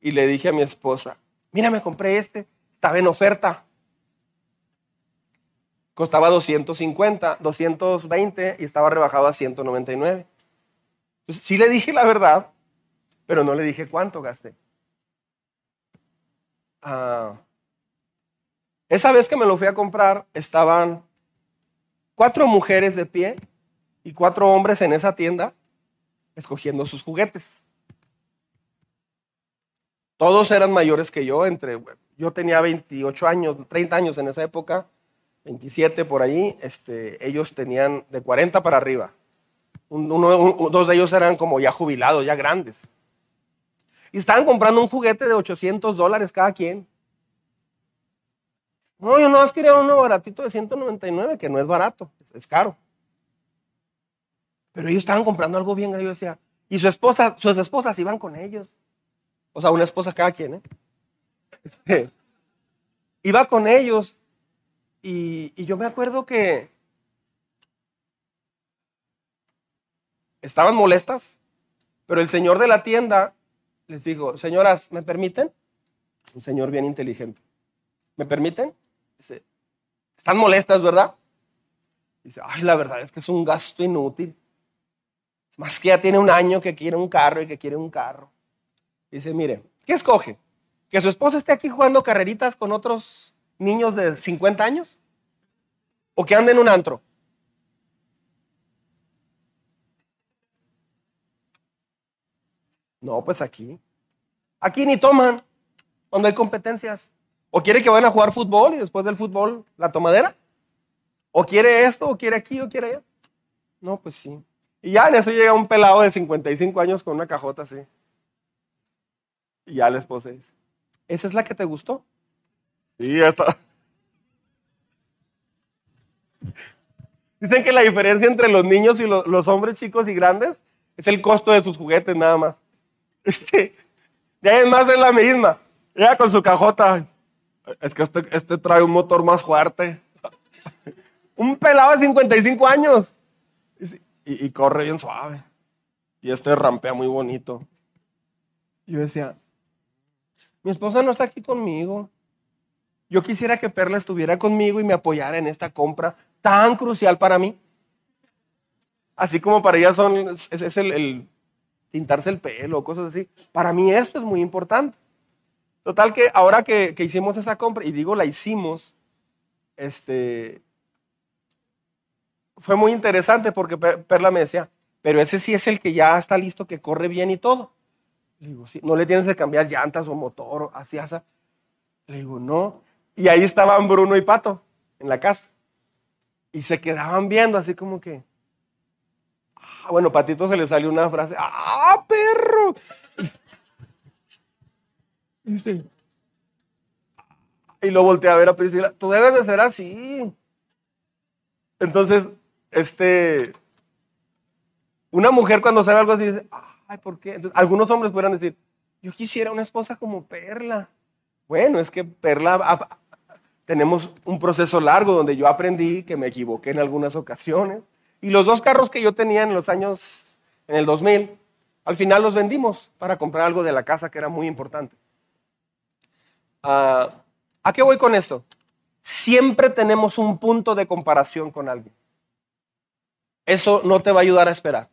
Y le dije a mi esposa, mira, me compré este, estaba en oferta. Costaba 250, 220 y estaba rebajado a 199. Entonces, sí le dije la verdad, pero no le dije cuánto gasté. Ah, esa vez que me lo fui a comprar, estaban cuatro mujeres de pie y cuatro hombres en esa tienda escogiendo sus juguetes. Todos eran mayores que yo, entre yo tenía 28 años, 30 años en esa época, 27 por ahí, este, ellos tenían de 40 para arriba. dos de ellos eran como ya jubilados, ya grandes. Y estaban comprando un juguete de 800 dólares cada quien. No, yo no más quería uno baratito de 199, que no es barato, es caro. Pero ellos estaban comprando algo bien, yo decía, y su esposa, sus esposas iban con ellos. O sea, una esposa cada quien, ¿eh? Este, iba con ellos y, yo me acuerdo que estaban molestas, pero el señor de la tienda les dijo, señoras, ¿me permiten? Un señor bien inteligente. ¿Me permiten? Dice, están molestas, ¿verdad? Dice, ay, la verdad es que es un gasto inútil. Más que ya tiene un año que quiere un carro y que quiere un carro. Dice, mire, ¿qué escoge? ¿Que su esposa esté aquí jugando carreritas con otros niños de 50 años? o que ande en un antro? No, pues aquí. Aquí ni toman cuando hay competencias. ¿O quiere que vayan a jugar fútbol y después del fútbol la tomadera? ¿O quiere esto, o quiere aquí, o quiere allá? No, pues sí. Y ya en eso llega un pelado de 55 años con una cajota así. Y ya la esposa ¿esa es la que te gustó? Sí, está. Dicen que la diferencia entre los niños y los, los hombres chicos y grandes es el costo de sus juguetes nada más. Este, ya es más de la misma. Ella con su cajota. Es que este, este trae un motor más fuerte. un pelado de 55 años. Y, y, corre bien suave. Y este rampea muy bonito. Yo decía, mi esposa no está aquí conmigo. Yo quisiera que Perla estuviera conmigo y me apoyara en esta compra tan crucial para mí. Así como para ella son, es, el, el, tintarse el pelo, cosas así. Para mí esto es muy importante. Total que ahora que, hicimos esa compra, y digo la hicimos, este, fue muy interesante porque Perla me decía, pero ese sí es el que ya está listo, que corre bien y todo. Le digo, sí, no le tienes que cambiar llantas o motor, así, así. Le digo, no. Y ahí estaban Bruno y Pato en la casa. Y se quedaban viendo así como que, Ah, bueno, Patito se le salió una frase. ¡Ah, perro! Dice. Y lo volteé a ver a Priscila. Tú debes de ser así. Entonces, este. Una mujer cuando sabe algo así dice, ay, ¿por qué? algunos hombres podrían decir, yo quisiera una esposa como Perla. Bueno, es que Perla, tenemos un proceso largo donde yo aprendí que me equivoqué en algunas ocasiones y los dos carros que yo tenía en los años, en el 2000, al final los vendimos para comprar algo de la casa que era muy importante. Ah, ¿A qué voy con esto? Siempre tenemos un punto de comparación con alguien. Eso no te va a ayudar a esperar.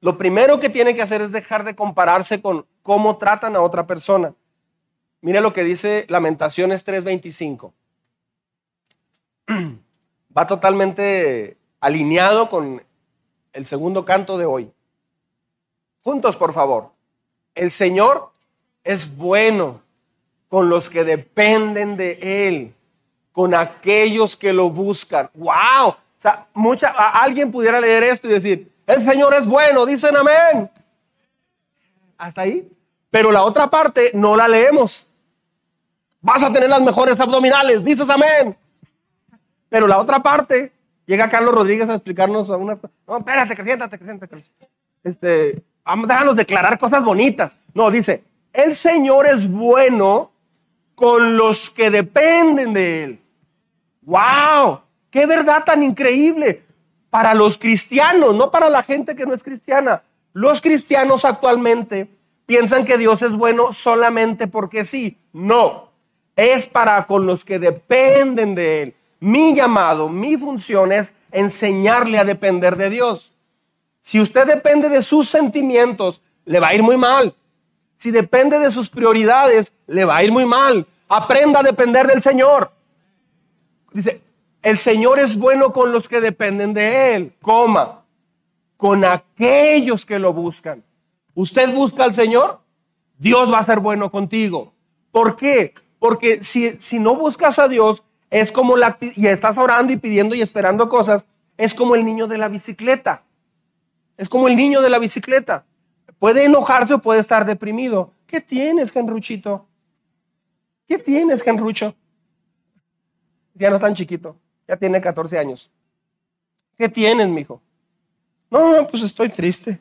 Lo primero que tiene que hacer es dejar de compararse con cómo tratan a otra persona. Mire lo que dice Lamentaciones 3:25. Va totalmente alineado con el segundo canto de hoy. Juntos, por favor. El Señor es bueno con los que dependen de Él, con aquellos que lo buscan. ¡Wow! O sea, mucha, alguien pudiera leer esto y decir, el Señor es bueno, dicen amén. Hasta ahí. Pero la otra parte no la leemos. Vas a tener las mejores abdominales, dices amén. Pero la otra parte Llega Carlos Rodríguez a explicarnos una. No, espérate, que siéntate, que siéntate. Este, déjanos declarar cosas bonitas. No, dice, el Señor es bueno con los que dependen de Él. ¡Wow! ¡Qué verdad tan increíble! Para los cristianos, no para la gente que no es cristiana. Los cristianos actualmente piensan que Dios es bueno solamente porque sí. No, es para con los que dependen de Él. Mi llamado, mi función es enseñarle a depender de Dios. Si usted depende de sus sentimientos, le va a ir muy mal. Si depende de sus prioridades, le va a ir muy mal. Aprenda a depender del Señor. Dice, el Señor es bueno con los que dependen de Él, coma, con aquellos que lo buscan. Usted busca al Señor, Dios va a ser bueno contigo. ¿Por qué? Porque si, si no buscas a Dios, es como la y estás orando y pidiendo y esperando cosas, es como el niño de la bicicleta. Es como el niño de la bicicleta. Puede enojarse o puede estar deprimido. ¿Qué tienes, Genruchito? ¿Qué tienes, Genrucho? Ya no es tan chiquito, ya tiene 14 años. ¿Qué tienes, mijo? No, pues estoy triste.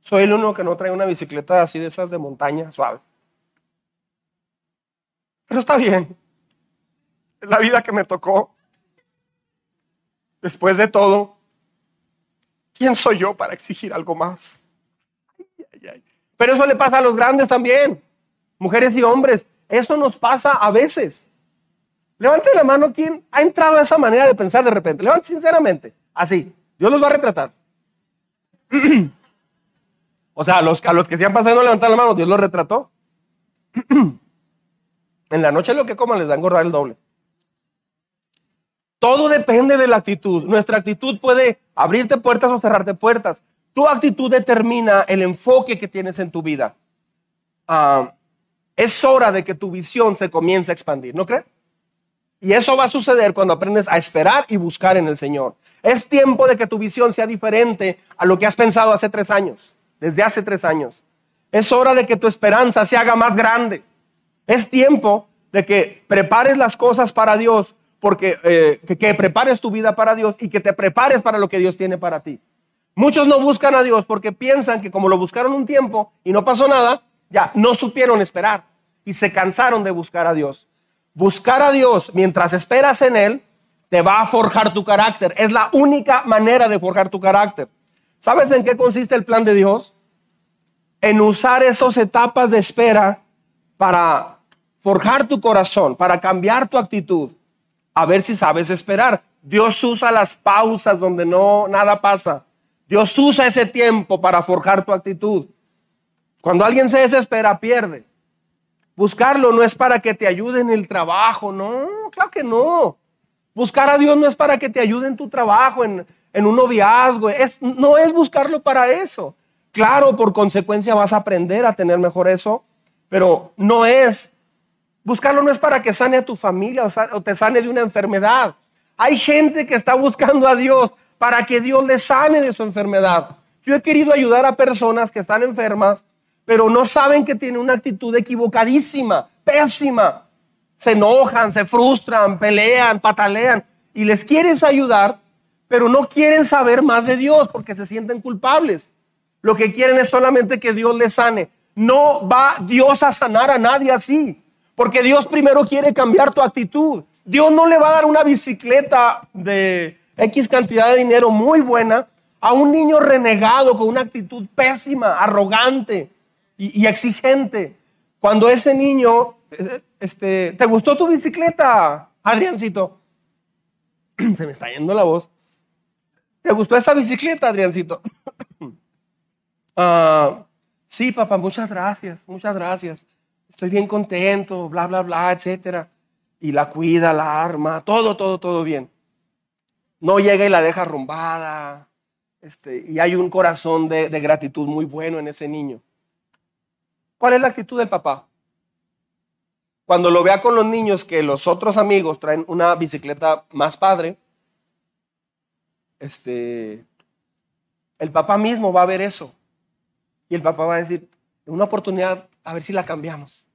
Soy el único que no trae una bicicleta así de esas de montaña, suave. Pero está bien la vida que me tocó. Después de todo, ¿quién soy yo para exigir algo más? Pero eso le pasa a los grandes también, mujeres y hombres. Eso nos pasa a veces. Levante la mano quien ha entrado a esa manera de pensar de repente. Levante sinceramente. Así. Dios los va a retratar. o sea, a los, a los que se han pasado no levantar la mano, Dios los retrató. en la noche lo que coman les da engordar el doble. Todo depende de la actitud. Nuestra actitud puede abrirte puertas o cerrarte puertas. Tu actitud determina el enfoque que tienes en tu vida. Ah, es hora de que tu visión se comience a expandir, ¿no crees? Y eso va a suceder cuando aprendes a esperar y buscar en el Señor. Es tiempo de que tu visión sea diferente a lo que has pensado hace tres años, desde hace tres años. Es hora de que tu esperanza se haga más grande. Es tiempo de que prepares las cosas para Dios, porque eh, que, prepares tu vida para Dios y que te prepares para lo que Dios tiene para ti. Muchos no buscan a Dios porque piensan que como lo buscaron un tiempo y no pasó nada, ya no supieron esperar y se cansaron de buscar a Dios. Buscar a Dios mientras esperas en Él te va a forjar tu carácter. Es la única manera de forjar tu carácter. ¿Sabes en qué consiste el plan de Dios? En usar esas etapas de espera para forjar tu corazón, para cambiar tu actitud, a ver si sabes esperar. Dios usa las pausas donde no nada pasa. Dios usa ese tiempo para forjar tu actitud. Cuando alguien se desespera, pierde. Buscarlo no es para que te ayude en el trabajo, no, claro que no. Buscar a Dios no es para que te ayude en tu trabajo, en, un noviazgo, es, no es buscarlo para eso. Claro, por consecuencia vas a aprender a tener mejor eso, pero no es, buscarlo no es para que sane a tu familia o, te sane de una enfermedad. Hay gente que está buscando a Dios para que Dios le sane de su enfermedad. Yo he querido ayudar a personas que están enfermas pero no saben que tienen una actitud equivocadísima, pésima. Se enojan, se frustran, pelean, patalean y les quieres ayudar, pero no quieren saber más de Dios porque se sienten culpables. Lo que quieren es solamente que Dios les sane. No va Dios a sanar a nadie así, porque Dios primero quiere cambiar tu actitud. Dios no le va a dar una bicicleta de X cantidad de dinero muy buena a un niño renegado con una actitud pésima, arrogante, y, exigente. Cuando ese niño, este, ¿te gustó tu bicicleta, Adriancito? Se me está yendo la voz. ¿Te gustó esa bicicleta, Adriancito? Ah, sí, papá, muchas gracias, muchas gracias. Estoy bien contento, bla, bla, bla, etcétera. Y la cuida, la arma, todo, todo, todo bien. No llega y la deja arrumbada. Este, y hay un corazón de gratitud muy bueno en ese niño. ¿Cuál es la actitud del papá? Cuando lo vea con los niños que los otros amigos traen una bicicleta más padre, este, el papá mismo va a ver eso. Y el papá va a decir, una oportunidad, a ver si la cambiamos.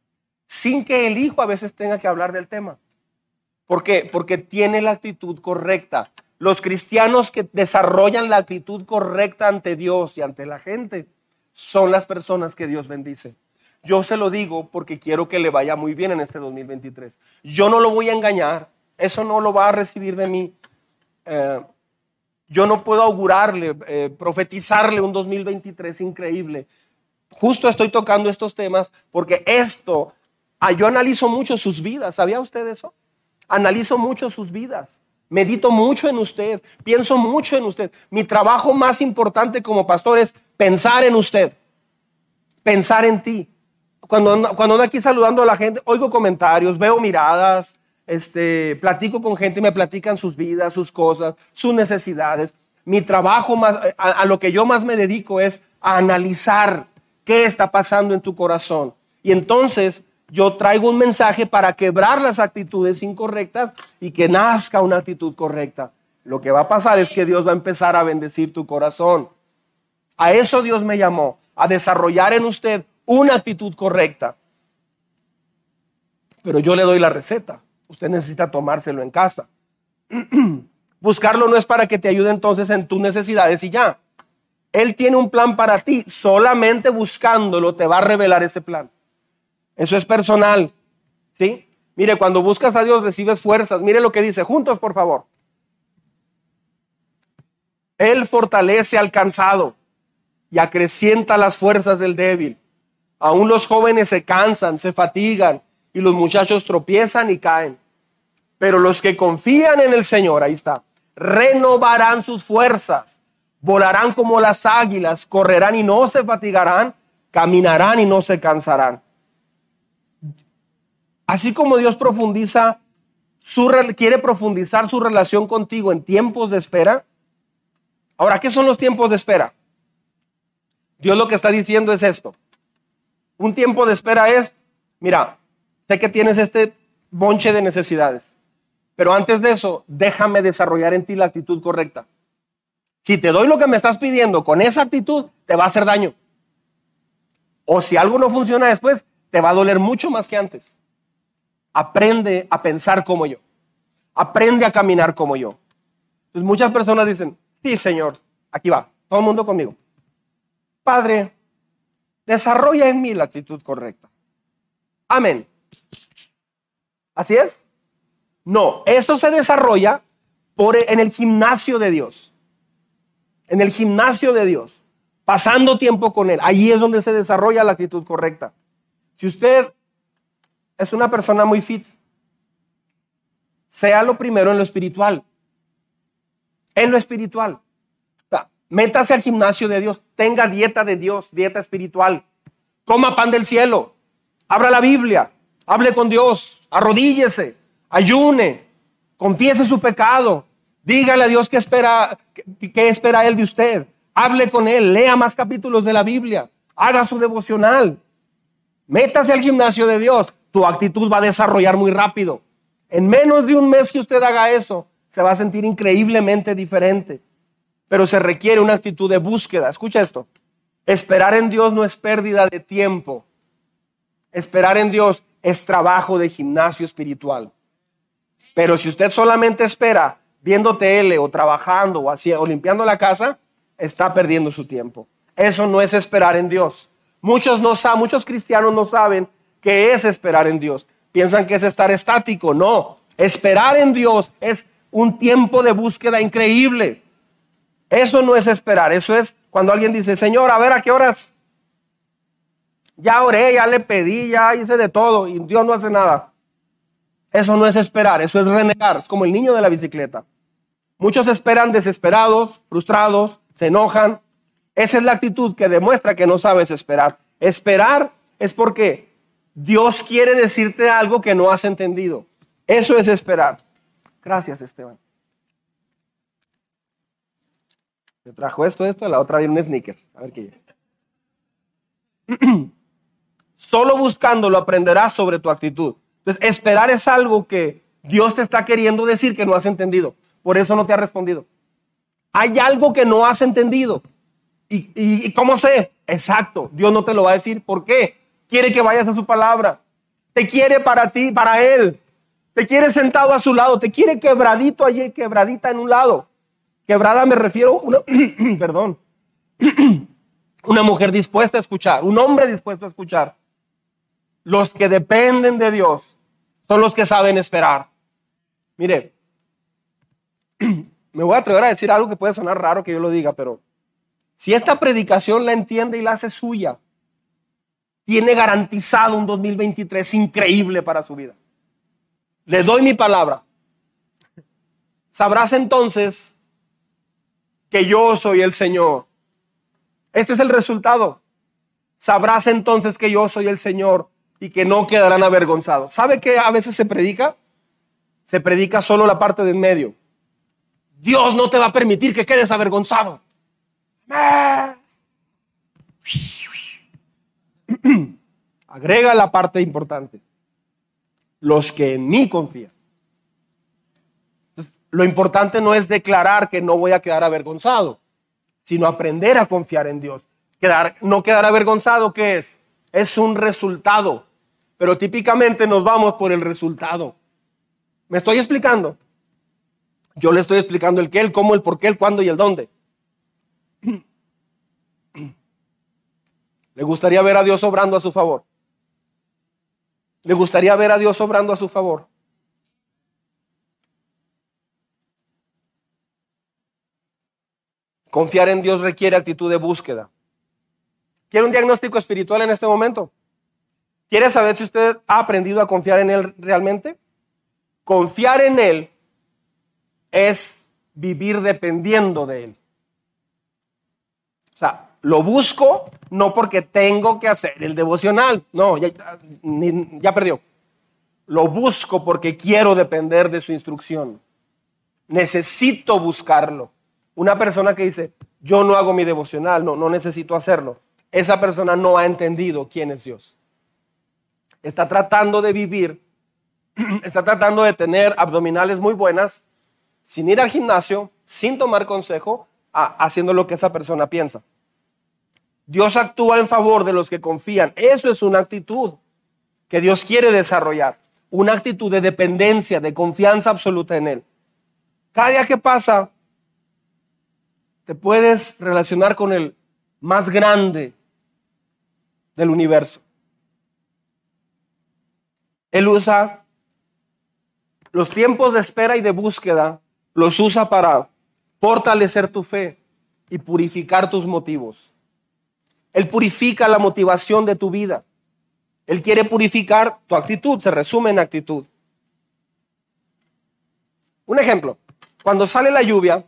Sin que el hijo a veces tenga que hablar del tema. ¿Por qué? Porque tiene la actitud correcta. Los cristianos que desarrollan la actitud correcta ante Dios y ante la gente son las personas que Dios bendice. Yo se lo digo porque quiero que le vaya muy bien en este 2023. Yo no lo voy a engañar. Eso no lo va a recibir de mí. Eh, yo no puedo augurarle, eh, profetizarle un 2023 increíble. Justo estoy tocando estos temas porque esto, ah, yo analizo mucho sus vidas. ¿Sabía usted eso? Analizo mucho sus vidas. Medito mucho en usted. Pienso mucho en usted. Mi trabajo más importante como pastor es pensar en usted. Pensar en ti cuando, cuando ando aquí saludando a la gente, oigo comentarios, veo miradas, este, platico con gente y me platican sus vidas, sus cosas, sus necesidades. Mi trabajo más, a, lo que yo más me dedico es a analizar qué está pasando en tu corazón. Y entonces yo traigo un mensaje para quebrar las actitudes incorrectas y que nazca una actitud correcta. Lo que va a pasar es que Dios va a empezar a bendecir tu corazón. A eso Dios me llamó, a desarrollar en usted una actitud correcta. Pero yo le doy la receta. Usted necesita tomárselo en casa. Buscarlo no es para que te ayude entonces en tus necesidades y ya. Él tiene un plan para ti. Solamente buscándolo te va a revelar ese plan. Eso es personal. ¿Sí? Mire, cuando buscas a Dios recibes fuerzas. Mire lo que dice. Juntos, por favor. Él fortalece al cansado y acrecienta las fuerzas del débil. Aún los jóvenes se cansan, se fatigan y los muchachos tropiezan y caen. Pero los que confían en el Señor, ahí está, renovarán sus fuerzas, volarán como las águilas, correrán y no se fatigarán, caminarán y no se cansarán. Así como Dios profundiza su, quiere profundizar su relación contigo en tiempos de espera. Ahora, ¿qué son los tiempos de espera? Dios lo que está diciendo es esto. Un tiempo de espera es, mira, sé que tienes este bonche de necesidades, pero antes de eso, déjame desarrollar en ti la actitud correcta. Si te doy lo que me estás pidiendo con esa actitud, te va a hacer daño. O si algo no funciona después, te va a doler mucho más que antes. Aprende a pensar como yo. Aprende a caminar como yo. Entonces muchas personas dicen, sí, Señor, aquí va, todo el mundo conmigo. Padre, desarrolla en mí la actitud correcta. Amén. ¿Así es? No, eso se desarrolla por, en el gimnasio de Dios. En el gimnasio de Dios. Pasando tiempo con Él. Allí es donde se desarrolla la actitud correcta. Si usted es una persona muy fit, sea lo primero en lo espiritual. En lo espiritual. métase al gimnasio de Dios. Tenga dieta de Dios, dieta espiritual. Coma pan del cielo. Abra la Biblia. Hable con Dios. Arrodíllese ayune, confiese su pecado, dígale a Dios qué espera, qué, espera Él de usted, hable con Él, lea más capítulos de la Biblia, haga su devocional, métase al gimnasio de Dios, tu actitud va a desarrollar muy rápido. En menos de un mes que usted haga eso, se va a sentir increíblemente diferente. Pero se requiere una actitud de búsqueda. Escucha esto. Esperar en Dios no es pérdida de tiempo. Esperar en Dios es trabajo de gimnasio espiritual. Pero si usted solamente espera viendo tele o trabajando o, así, o limpiando la casa, está perdiendo su tiempo. Eso no es esperar en Dios. Muchos, no saben, muchos cristianos no saben qué es esperar en Dios. Piensan que es estar estático. No, esperar en Dios es un tiempo de búsqueda increíble. Eso no es esperar, eso es cuando alguien dice, Señor, a ver a qué horas. Ya oré, ya le pedí, ya hice de todo y Dios no hace nada. Eso no es esperar, eso es renegar. Es como el niño de la bicicleta. Muchos esperan desesperados, frustrados, se enojan. Esa es la actitud que demuestra que no sabes esperar. Esperar es porque Dios quiere decirte algo que no has entendido. Eso es esperar. Gracias, Esteban. Te trajo esto, esto, la otra viene un sneaker. A ver qué. Solo buscándolo aprenderás sobre tu actitud. Entonces, esperar es algo que Dios te está queriendo decir que no has entendido. Por eso no te ha respondido. Hay algo que no has entendido. ¿Y, cómo sé? Exacto, Dios no te lo va a decir. ¿Por qué? Quiere que vayas a su palabra. Te quiere para ti, para Él. Te quiere sentado a su lado. Te quiere quebradito allí, quebradita en un lado. Quebrada me refiero, una, perdón, una mujer dispuesta a escuchar, un hombre dispuesto a escuchar. Los que dependen de Dios son los que saben esperar. Mire, me voy a atrever a decir algo que puede sonar raro que yo lo diga, pero si esta predicación la entiende y la hace suya, tiene garantizado un 2023 increíble para su vida. Le doy mi palabra. Sabrás entonces que yo soy el Señor. Este es el resultado. Sabrás entonces que yo soy el Señor y que no quedarán avergonzados. ¿Sabe qué a veces se predica? Se predica solo la parte de en medio. Dios no te va a permitir que quedes avergonzado. Agrega la parte importante. Los que en mí confían. lo importante no es declarar que no voy a quedar avergonzado, sino aprender a confiar en Dios. No quedar avergonzado, ¿qué es? Es un resultado pero típicamente nos vamos por el resultado. ¿Me estoy explicando? Yo le estoy explicando el qué, el cómo, el por qué, el cuándo y el dónde. ¿Le gustaría ver a Dios obrando a su favor? ¿Le gustaría ver a Dios obrando a su favor? Confiar en Dios requiere actitud de búsqueda. ¿Quiere un diagnóstico espiritual en este momento? ¿Quiere saber si usted ha aprendido a confiar en Él realmente? Confiar en Él es vivir dependiendo de Él. O sea, lo busco no porque tengo que hacer el devocional. No, ya, perdió. lo busco porque quiero depender de su instrucción. Necesito buscarlo. Una persona que dice, yo no hago mi devocional, no, no necesito hacerlo. Esa persona no ha entendido quién es Dios. Está tratando de vivir, está tratando de tener abdominales muy buenas, sin ir al gimnasio, sin tomar consejo, haciendo lo que esa persona piensa. Dios actúa en favor de los que confían. Eso es una actitud que Dios quiere desarrollar. Una actitud de dependencia, de confianza absoluta en Él. Cada día que pasa, te puedes relacionar con el más grande del universo. Él usa los tiempos de espera y de búsqueda, los usa para fortalecer tu fe y purificar tus motivos. Él purifica la motivación de tu vida. Él quiere purificar tu actitud, se resume en actitud. Un ejemplo, cuando sale la lluvia,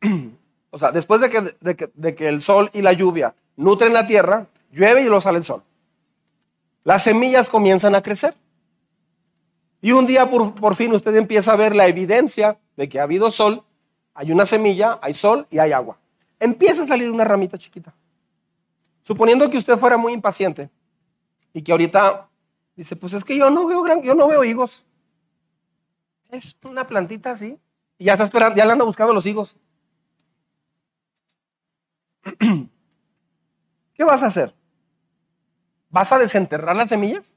o sea, después de que, el sol y la lluvia nutren la tierra, llueve y luego sale el sol. Las semillas comienzan a crecer. Y un día por, fin usted empieza a ver la evidencia de que ha habido sol, hay una semilla, hay sol y hay agua. Empieza a salir una ramita chiquita. Suponiendo que usted fuera muy impaciente y que ahorita dice, pues es que yo no veo gran, yo no veo higos. Es una plantita así. Y ya está esperando, ya le anda buscando los higos. ¿Qué vas a hacer? ¿Vas a desenterrar las semillas?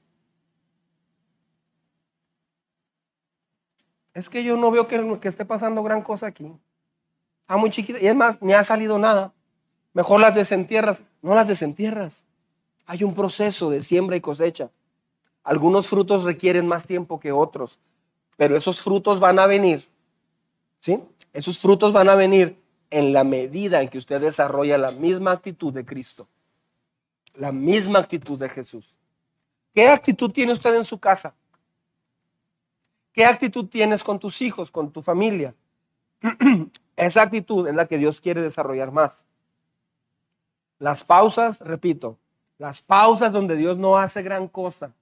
Es que yo no veo que, esté pasando gran cosa aquí. Está muy chiquita. Y es más, ni ha salido nada. Mejor las desentierras. No las desentierras. Hay un proceso de siembra y cosecha. Algunos frutos requieren más tiempo que otros, pero esos frutos van a venir. ¿Sí? Esos frutos van a venir en la medida en que usted desarrolla la misma actitud de Cristo, la misma actitud de Jesús. ¿Qué actitud tiene usted en su casa? ¿Qué actitud tienes con tus hijos, con tu familia? Esa actitud es la que Dios quiere desarrollar más. Las pausas, repito, las pausas donde Dios no hace gran cosa,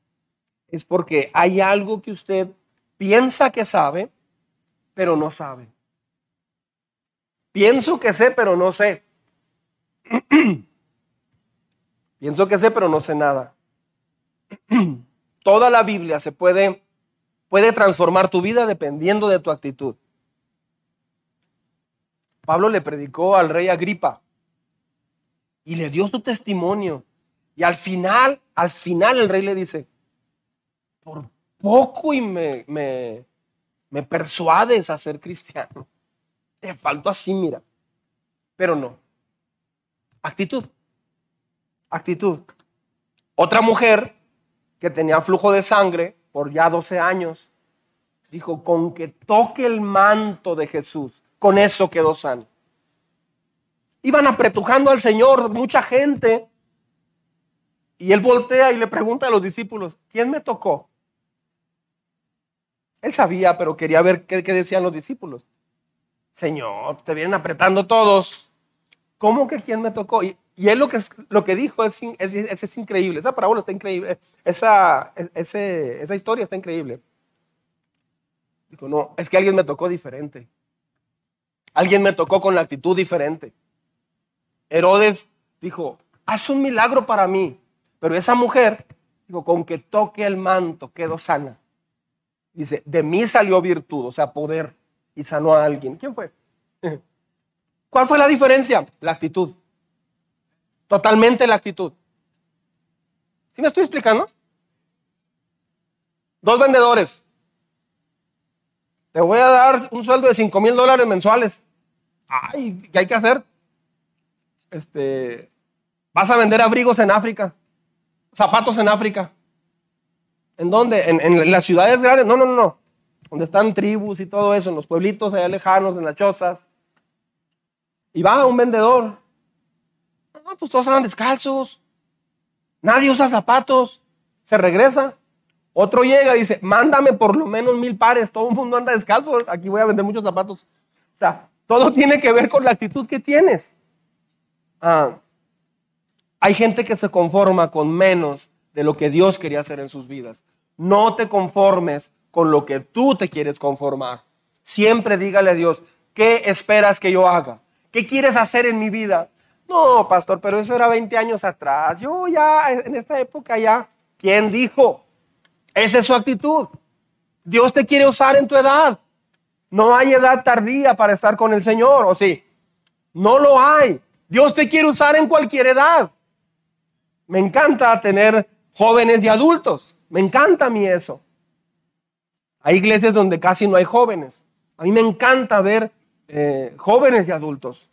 es porque hay algo que usted piensa que sabe, pero no sabe. Pienso que sé, pero no sé. Pienso que sé, pero no sé nada. Toda la Biblia se puede, puede transformar tu vida dependiendo de tu actitud. Pablo le predicó al rey Agripa y le dio su testimonio. Y al final, al final el rey le dice, por poco y me, me, me persuades a ser cristiano. Te faltó así, mira. Pero no. Actitud. Actitud. Otra mujer que tenía flujo de sangre por ya 12 años, dijo, con que toque el manto de Jesús, con eso quedó sano. Iban apretujando al Señor mucha gente. Y él voltea y le pregunta a los discípulos, ¿quién me tocó? Él sabía, pero quería ver qué, qué decían los discípulos. Señor, te vienen apretando todos. ¿Cómo que quién me tocó? Y, y él lo que, lo que dijo es, es, es, increíble. Esa parábola está increíble. Esa, esa historia está increíble. Dijo, no, es que alguien me tocó diferente. Alguien me tocó con la actitud diferente. Herodes dijo, haz un milagro para mí. Pero esa mujer dijo, con que toque el manto quedó sana. Dice, de mí salió virtud, o sea, poder y sanó a alguien. ¿Quién fue? ¿Cuál fue la diferencia? La actitud. Totalmente la actitud. ¿Sí me estoy explicando? Dos vendedores. Te voy a dar un sueldo de 5 mil dólares mensuales. Ay, ¿qué hay que hacer? Este, vas a vender abrigos en África, zapatos en África. ¿En dónde? En, en las ciudades grandes. No, no, no donde están tribus y todo eso, en los pueblitos allá lejanos, en las chozas. Y va un vendedor. Pues todos andan descalzos. Nadie usa zapatos. Se regresa. Otro llega y dice, mándame por lo menos mil pares. Todo el mundo anda descalzo. Aquí voy a vender muchos zapatos. O sea, todo tiene que ver con la actitud que tienes. Ah, hay gente que se conforma con menos de lo que Dios quería hacer en sus vidas No te conformes con lo que tú te quieres conformar. Siempre dígale a Dios, ¿qué esperas que yo haga? ¿Qué quieres hacer en mi vida? No, pastor, pero eso era 20 años atrás. Yo ya, en esta época ya, ¿quién dijo? Esa es su actitud. Dios te quiere usar en tu edad. No hay edad tardía para estar con el Señor, ¿o sí? No lo hay. Dios te quiere usar en cualquier edad. Me encanta tener jóvenes y adultos. Me encanta a mí eso. Hay iglesias donde casi no hay jóvenes. A mí me encanta ver eh, jóvenes y adultos.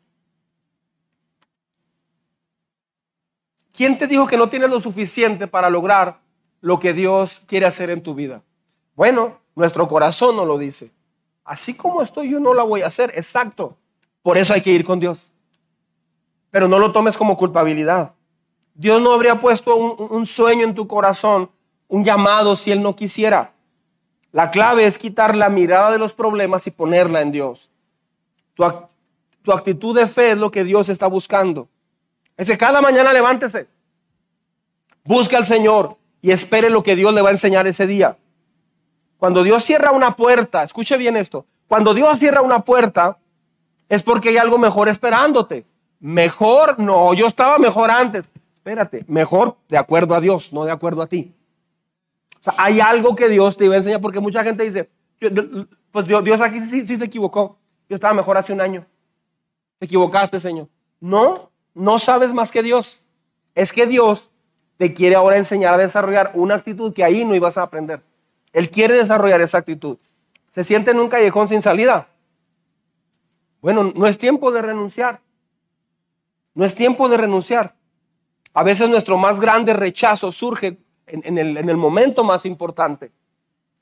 ¿Quién te dijo que no tienes lo suficiente para lograr lo que Dios quiere hacer en tu vida? Bueno, nuestro corazón no lo dice. Así como estoy yo no la voy a hacer, exacto. Por eso hay que ir con Dios. Pero no lo tomes como culpabilidad. Dios no habría puesto un, sueño en tu corazón, un llamado si Él no quisiera. La clave es quitar la mirada de los problemas y ponerla en Dios. Tu, tu actitud de fe es lo que Dios está buscando. Ese cada mañana levántese. Busca al Señor y espere lo que Dios le va a enseñar ese día. Cuando Dios cierra una puerta, escuche bien esto. Cuando Dios cierra una puerta es porque hay algo mejor esperándote. Mejor, no, yo estaba mejor antes espérate, mejor de acuerdo a Dios, no de acuerdo a ti. O sea, hay algo que Dios te iba a enseñar, porque mucha gente dice, pues Dios aquí sí, sí se equivocó. Yo estaba mejor hace un año. Te equivocaste, Señor. No, no sabes más que Dios. Es que Dios te quiere ahora enseñar a desarrollar una actitud que ahí no ibas a aprender. Él quiere desarrollar esa actitud. Se siente en un callejón sin salida. Bueno, no es tiempo de renunciar. No es tiempo de renunciar. A veces nuestro más grande rechazo surge en, el, momento más importante.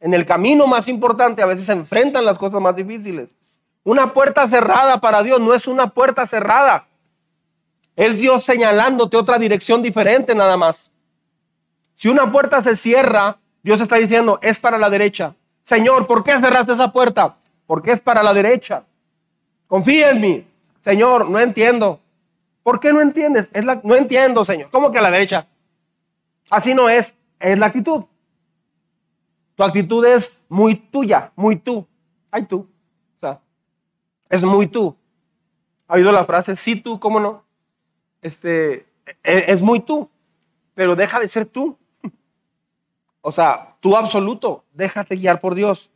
En el camino más importante a veces se enfrentan las cosas más difíciles. Una puerta cerrada para Dios no es una puerta cerrada. Es Dios señalándote otra dirección diferente nada más. Si una puerta se cierra, Dios está diciendo, es para la derecha. Señor, ¿por qué cerraste esa puerta? Porque es para la derecha. Confía en mí. Señor, no entiendo. ¿Por qué no entiendes? No entiendo, Señor. ¿Cómo que a la derecha? Así no es. Es la actitud. Tu actitud es muy tuya, muy tú. Ay, tú. O sea, es muy tú. ¿Ha oído la frase? Sí, tú, ¿cómo no? Este, es, es muy tú. Pero deja de ser tú. O sea, tú absoluto. Déjate guiar por Dios.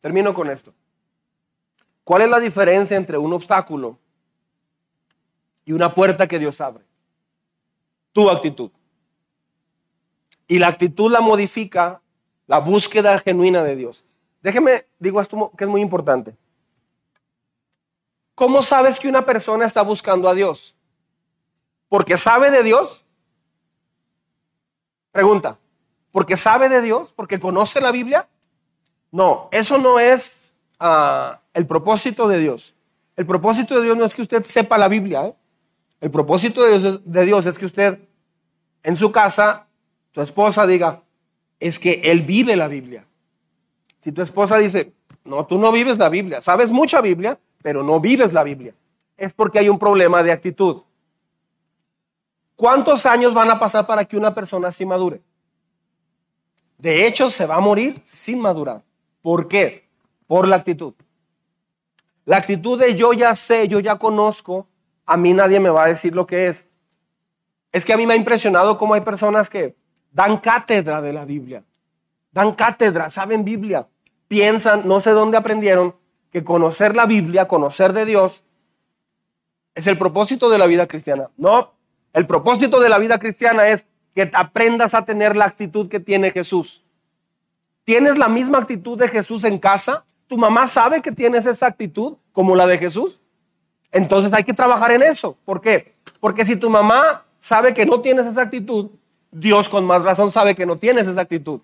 Termino con esto. ¿Cuál es la diferencia entre un obstáculo y una puerta que Dios abre? Tu actitud. Y la actitud la modifica la búsqueda genuina de Dios. Déjeme, digo esto que es muy importante. ¿Cómo sabes que una persona está buscando a Dios? ¿Porque sabe de Dios? Pregunta, ¿porque sabe de Dios? ¿Porque conoce la Biblia? No, eso no es ah, el propósito de Dios. El propósito de Dios no es que usted sepa la Biblia. ¿eh? El propósito de Dios, de Dios es que usted en su casa, tu esposa diga, es que Él vive la Biblia. Si tu esposa dice, no, tú no vives la Biblia, sabes mucha Biblia, pero no vives la Biblia, es porque hay un problema de actitud. ¿Cuántos años van a pasar para que una persona así madure? De hecho, se va a morir sin madurar. ¿Por qué? Por la actitud. La actitud de yo ya sé, yo ya conozco, a mí nadie me va a decir lo que es. Es que a mí me ha impresionado cómo hay personas que dan cátedra de la Biblia. Dan cátedra, saben Biblia. Piensan, no sé dónde aprendieron, que conocer la Biblia, conocer de Dios, es el propósito de la vida cristiana. No, el propósito de la vida cristiana es que aprendas a tener la actitud que tiene Jesús. ¿Tienes la misma actitud de Jesús en casa? ¿Tu mamá sabe que tienes esa actitud como la de Jesús? Entonces hay que trabajar en eso. ¿Por qué? Porque si tu mamá sabe que no tienes esa actitud, Dios con más razón sabe que no tienes esa actitud.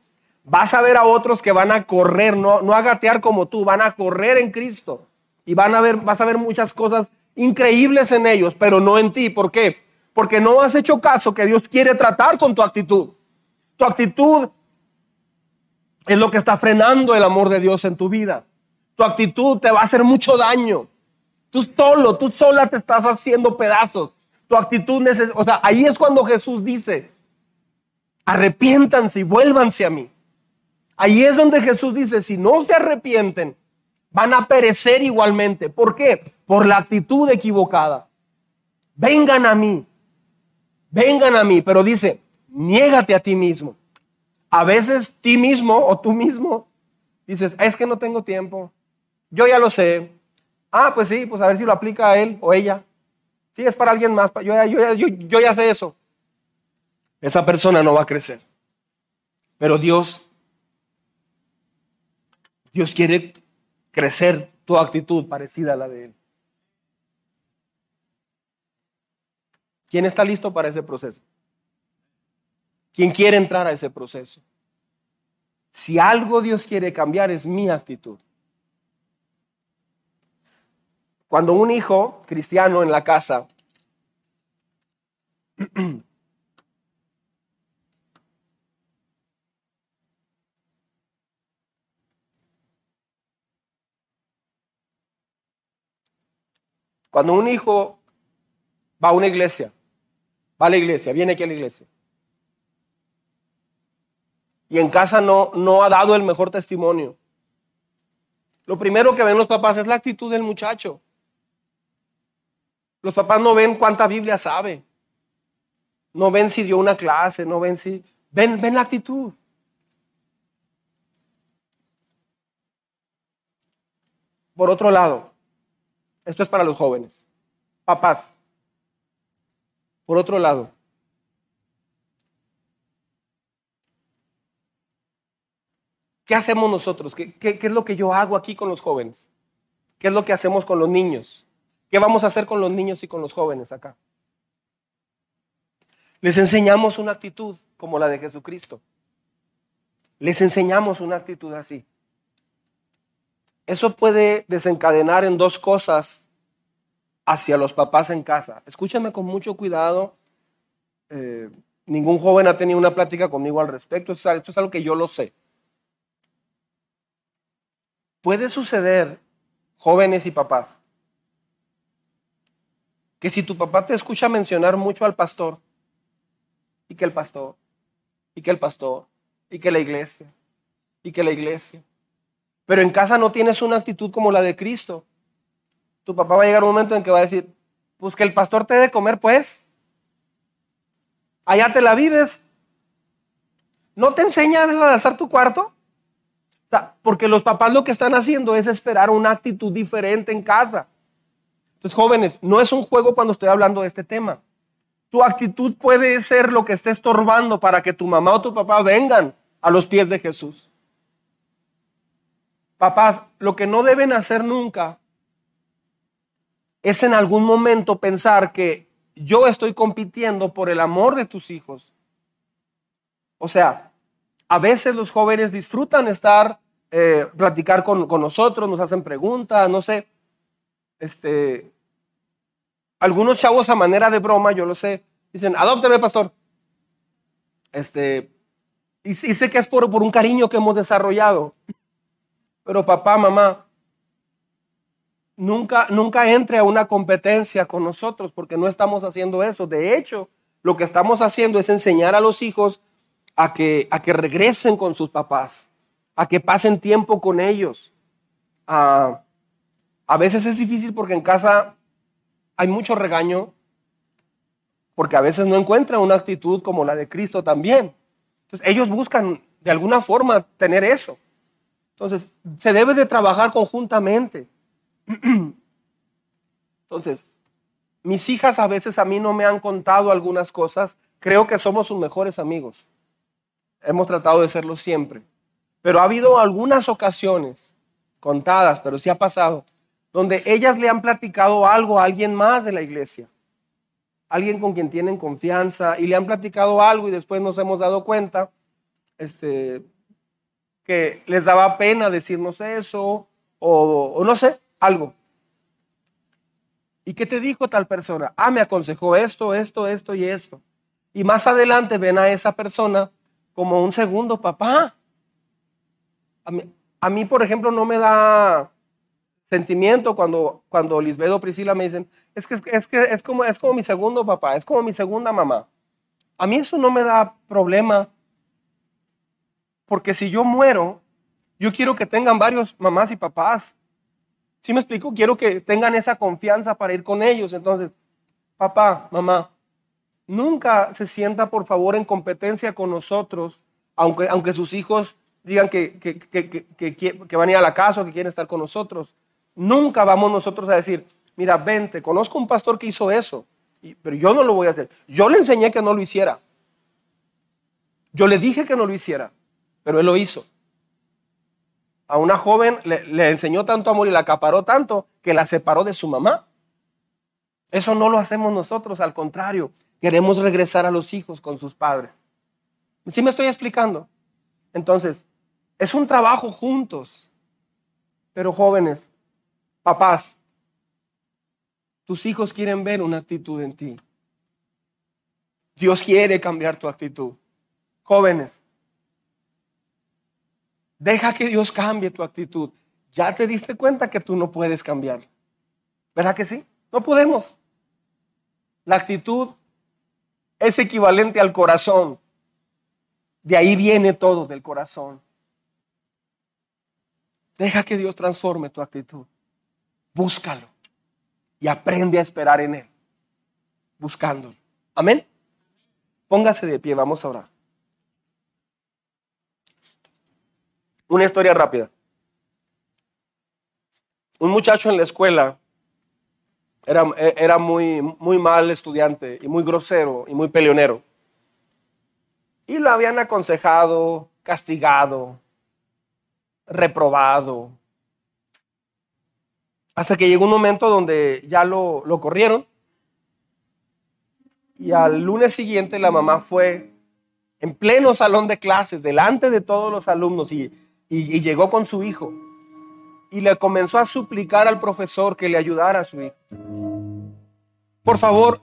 Vas a ver a otros que van a correr, no, no a gatear como tú, van a correr en Cristo. Y van a ver, vas a ver muchas cosas increíbles en ellos, pero no en ti. ¿Por qué? Porque no has hecho caso que Dios quiere tratar con tu actitud. Tu actitud es lo que está frenando el amor de Dios en tu vida tu actitud te va a hacer mucho daño. Tú solo, tú sola te estás haciendo pedazos. Tu actitud, o sea, ahí es cuando Jesús dice, arrepiéntanse y vuélvanse a mí. Ahí es donde Jesús dice, si no se arrepienten, van a perecer igualmente. ¿Por qué? Por la actitud equivocada. Vengan a mí, vengan a mí, pero dice, niégate a ti mismo. A veces ti mismo o tú mismo dices, es que no tengo tiempo, yo ya lo sé. Ah, pues sí, pues a ver si lo aplica a él o ella. Sí, es para alguien más, yo, yo, yo ya sé eso. Esa persona no va a crecer. Pero Dios Dios quiere crecer tu actitud parecida a la de Él. ¿Quién está listo para ese proceso? ¿Quién quiere entrar a ese proceso? Si algo Dios quiere cambiar es mi actitud. Cuando un hijo cristiano en la casa Cuando un hijo va a una iglesia, va a la iglesia, viene aquí a la iglesia, y en casa no, no ha dado el mejor testimonio, lo primero que ven los papás es la actitud del muchacho. Los papás no ven cuánta Biblia sabe. No ven si dio una clase, no ven si... Ven, ven la actitud. Por otro lado, esto es para los jóvenes. Papás. Por otro lado, ¿qué hacemos nosotros? ¿Qué, ¿Qué, es lo que yo hago aquí con los jóvenes? ¿Qué es lo que hacemos con los niños? ¿Qué vamos a hacer con los niños y con los jóvenes acá? Les enseñamos una actitud como la de Jesucristo. Les enseñamos una actitud así. Eso puede desencadenar en dos cosas hacia los papás en casa. Escúchame con mucho cuidado. Eh, ningún joven ha tenido una plática conmigo al respecto. Esto es algo que yo lo sé. Puede suceder, jóvenes y papás, que si tu papá te escucha mencionar mucho al pastor, y que el pastor, y que el pastor, y que la iglesia, y que la iglesia, pero en casa no tienes una actitud como la de Cristo, tu papá va a llegar un momento en que va a decir, pues que el pastor te dé comer, pues. Allá te la vives. ¿No te enseña a alzar tu cuarto? porque los papás lo que están haciendo es esperar una actitud diferente en casa. Entonces, jóvenes, no es un juego cuando estoy hablando de este tema. Tu actitud puede ser lo que esté estorbando para que tu mamá o tu papá vengan a los pies de Jesús. Papás, lo que no deben hacer nunca es en algún momento pensar que yo estoy compitiendo por el amor de tus hijos. O sea, a veces los jóvenes disfrutan estar, eh, platicar con, nosotros, nos hacen preguntas, no sé. Este, algunos chavos a manera de broma, yo lo sé, dicen, adópteme, pastor. Este, y, y sé que es por, por un cariño que hemos desarrollado. Pero papá, mamá, nunca, nunca entre a una competencia con nosotros porque no estamos haciendo eso. De hecho, lo que estamos haciendo es enseñar a los hijos a que, a que regresen con sus papás, a que pasen tiempo con ellos. a veces es difícil porque en casa hay mucho regaño, porque a veces no encuentran una actitud como la de Cristo también. Entonces ellos buscan de alguna forma tener eso. Entonces se debe de trabajar conjuntamente. Entonces, mis hijas a veces a mí no me han contado algunas cosas. Creo que somos sus mejores amigos. Hemos tratado de serlo siempre. Pero ha habido algunas ocasiones, contadas, pero sí ha pasado, donde ellas le han platicado algo a alguien más de la iglesia. Alguien con quien tienen confianza y le han platicado algo y después nos hemos dado cuenta este, que les daba pena decirnos eso o, no sé, algo. ¿Y qué te dijo tal persona? Ah, me aconsejó esto, esto, esto y esto. Y más adelante ven a esa persona como un segundo papá. A mí, por ejemplo, no me da sentimiento cuando, cuando Lisbedo o Priscila me dicen, es que, es, que es, como, es como mi segundo papá, es como mi segunda mamá. A mí eso no me da problema Porque si yo muero, yo quiero que tengan varios mamás y papás. ¿Sí me explico? Quiero que tengan esa confianza para ir con ellos. Entonces, papá, mamá, nunca se sienta por favor en competencia con nosotros, aunque, aunque sus hijos digan que, que, que, que, van a ir a la casa o que quieren estar con nosotros. Nunca vamos nosotros a decir, mira, vente, conozco un pastor que hizo eso, pero yo no lo voy a hacer. Yo le enseñé que no lo hiciera. Yo le dije que no lo hiciera, pero él lo hizo. A una joven le, enseñó tanto amor y la acaparó tanto que la separó de su mamá. Eso no lo hacemos nosotros, al contrario, queremos regresar a los hijos con sus padres. ¿Sí me estoy explicando? Entonces, es un trabajo juntos. Pero jóvenes, papás, tus hijos quieren ver una actitud en ti. Dios quiere cambiar tu actitud. Jóvenes, deja que Dios cambie tu actitud. Ya te diste cuenta que tú no puedes cambiar. ¿Verdad que sí? No podemos. La actitud es equivalente al corazón. De ahí viene todo del corazón. Deja que Dios transforme tu actitud. Búscalo y aprende a esperar en Él, buscándolo. Amén. Póngase de pie, vamos a orar. Una historia rápida. Un muchacho en la escuela era, era muy, muy mal estudiante y muy grosero y muy peleonero. Y lo habían aconsejado, castigado, reprobado. Hasta que llegó un momento donde ya lo, lo corrieron. Y al lunes siguiente la mamá fue en pleno salón de clases, delante de todos los alumnos, y, y, llegó con su hijo. Y le comenzó a suplicar al profesor que le ayudara a su hijo. Por favor,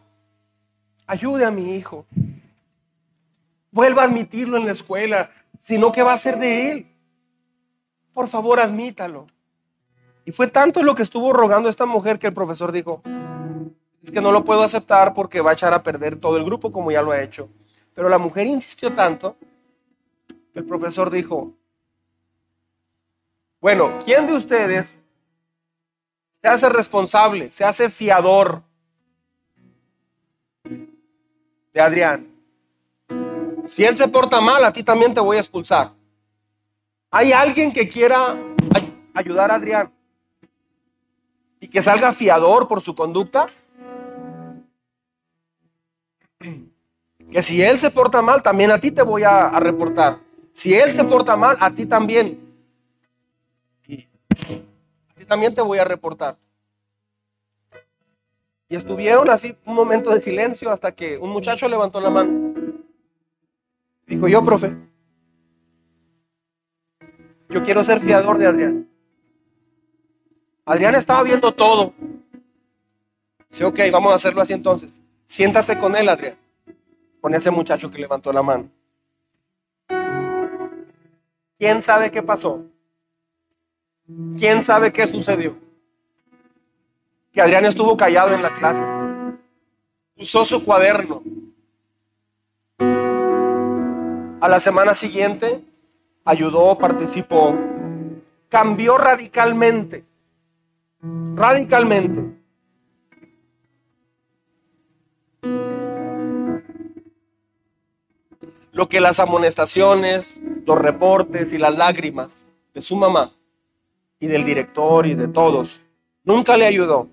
ayude a mi hijo. Vuelva a admitirlo en la escuela, sino que va a ser de él por favor admítalo. Y fue tanto lo que estuvo rogando esta mujer que el profesor dijo, es que no lo puedo aceptar porque va a echar a perder todo el grupo como ya lo ha hecho. Pero la mujer insistió tanto que el profesor dijo, bueno, ¿quién de ustedes se hace responsable, se hace fiador de Adrián? Si él se porta mal, a ti también te voy a expulsar. ¿Hay alguien que quiera ayudar a Adrián y que salga fiador por su conducta? Que si él se porta mal, también a ti te voy a, reportar. Si él se porta mal, a ti también. También te voy a reportar. Y estuvieron así un momento de silencio hasta que un muchacho levantó la mano. Dijo, yo, profe. Yo quiero ser fiador de Adrián. Adrián estaba viendo todo. Sí, ok, vamos a hacerlo así entonces. Siéntate con él, Adrián. Con ese muchacho que levantó la mano. ¿Quién sabe qué pasó? ¿Quién sabe qué sucedió? Que Adrián estuvo callado en la clase. Usó su cuaderno. A la semana siguiente ayudó, participó, cambió radicalmente, radicalmente. Lo que las amonestaciones, los reportes y las lágrimas de su mamá y del director y de todos nunca le ayudó.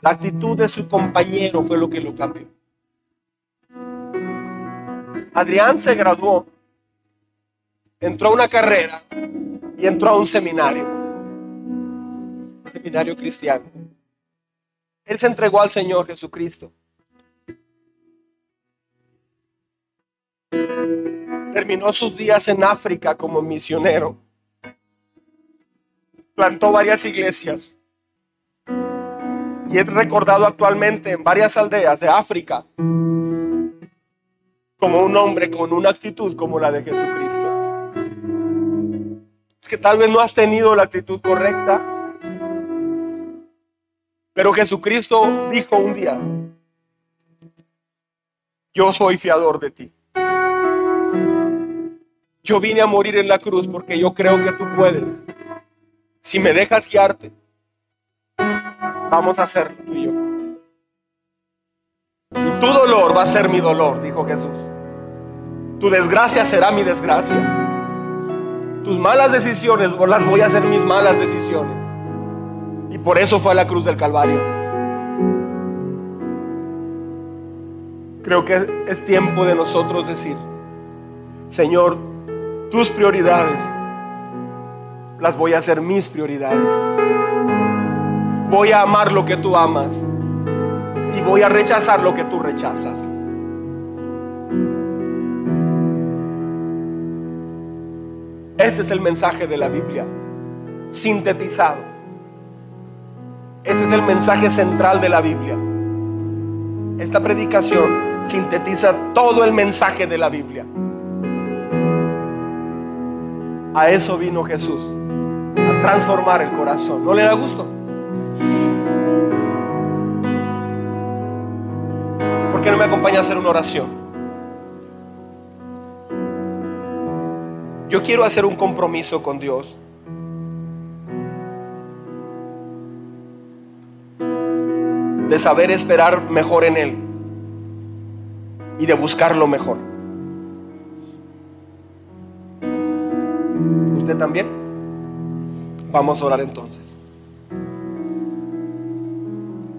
La actitud de su compañero fue lo que lo cambió. Adrián se graduó entró a una carrera y entró a un seminario, seminario cristiano. Él se entregó al Señor Jesucristo. Terminó sus días en África como misionero. Plantó varias iglesias. Y es recordado actualmente en varias aldeas de África como un hombre con una actitud como la de Jesucristo que tal vez no has tenido la actitud correcta. Pero Jesucristo dijo un día, yo soy fiador de ti. Yo vine a morir en la cruz porque yo creo que tú puedes. Si me dejas guiarte, vamos a hacerlo tú y yo. Y tu dolor va a ser mi dolor, dijo Jesús. Tu desgracia será mi desgracia. Tus malas decisiones las voy a hacer mis malas decisiones. Y por eso fue a la cruz del Calvario. Creo que es tiempo de nosotros decir, Señor, tus prioridades las voy a hacer mis prioridades. Voy a amar lo que tú amas y voy a rechazar lo que tú rechazas. Este es el mensaje de la Biblia, sintetizado. Este es el mensaje central de la Biblia. Esta predicación sintetiza todo el mensaje de la Biblia. A eso vino Jesús, transformar el corazón. ¿No le da gusto? ¿Por qué no me acompaña a hacer una oración? Yo quiero hacer un compromiso con Dios. De saber esperar mejor en Él y de buscar lo mejor. ¿Usted también? Vamos a orar entonces.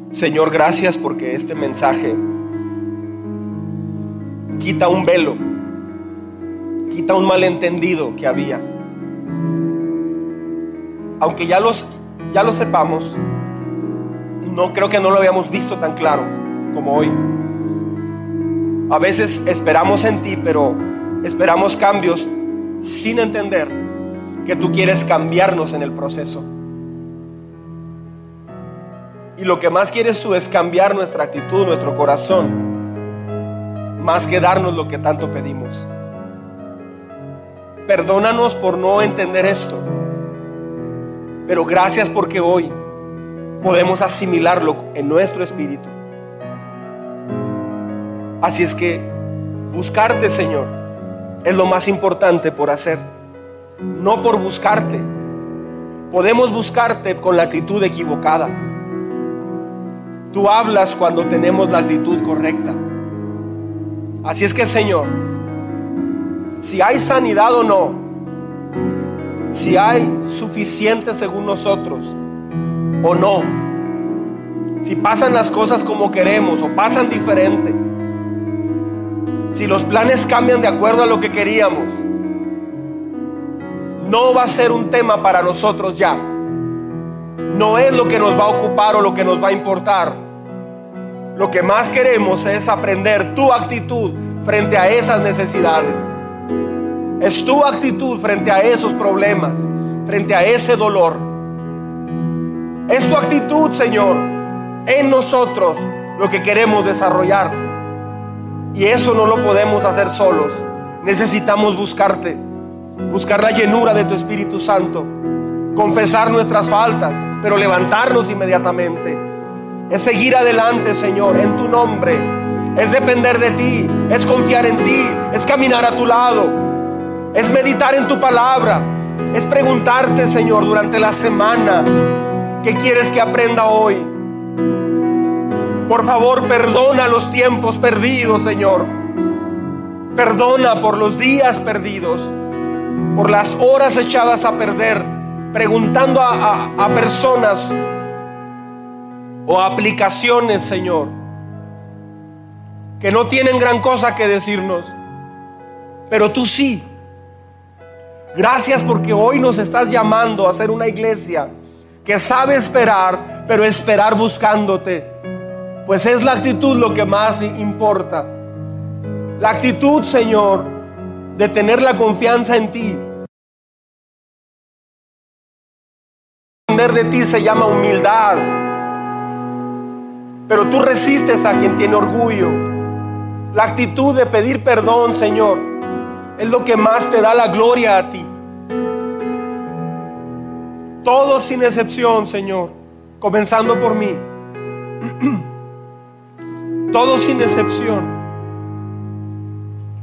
Señor, gracias porque este mensaje quita un velo, quita un malentendido que había. Aunque ya los ya lo sepamos, no creo que no lo habíamos visto tan claro como hoy. A veces esperamos en ti, pero esperamos cambios sin entender que tú quieres cambiarnos en el proceso. Y lo que más quieres tú es cambiar nuestra actitud, nuestro corazón, más que darnos lo que tanto pedimos. Perdónanos por no entender esto, pero gracias porque hoy podemos asimilarlo en nuestro espíritu. Así es que buscarte, Señor, es lo más importante por hacer no por buscarte. Podemos buscarte con la actitud equivocada. Tú hablas cuando tenemos la actitud correcta. Así es que Señor, si hay sanidad o no, si hay suficiente según nosotros o no, si pasan las cosas como queremos o pasan diferente, si los planes cambian de acuerdo a lo que queríamos, no va a ser un tema para nosotros ya. No es lo que nos va a ocupar o lo que nos va a importar. Lo que más queremos es aprender tu actitud frente a esas necesidades. Es tu actitud frente a esos problemas, frente a ese dolor. Es tu actitud, Señor, en nosotros lo que queremos desarrollar. Y eso no lo podemos hacer solos. Necesitamos buscarte buscar la llenura de tu Espíritu Santo, confesar nuestras faltas, pero levantarnos inmediatamente. Es seguir adelante, Señor, en tu nombre. Es depender de ti, es confiar en ti, es caminar a tu lado, es meditar en tu palabra, es preguntarte, Señor, durante la semana, ¿qué quieres que aprenda hoy? Por favor, perdona los tiempos perdidos, Señor. Perdona por los días perdidos por las horas echadas a perder, preguntando a, personas o aplicaciones, Señor, que no tienen gran cosa que decirnos, pero tú sí. Gracias porque hoy nos estás llamando a ser una iglesia que sabe esperar, pero esperar buscándote. Pues es la actitud lo que más importa. La actitud, Señor, de tener la confianza en ti. De ti se llama humildad. Pero tú resistes a quien tiene orgullo. La actitud de pedir perdón, Señor, es lo que más te da la gloria a ti. Todos sin excepción, Señor, comenzando por mí. Todos sin excepción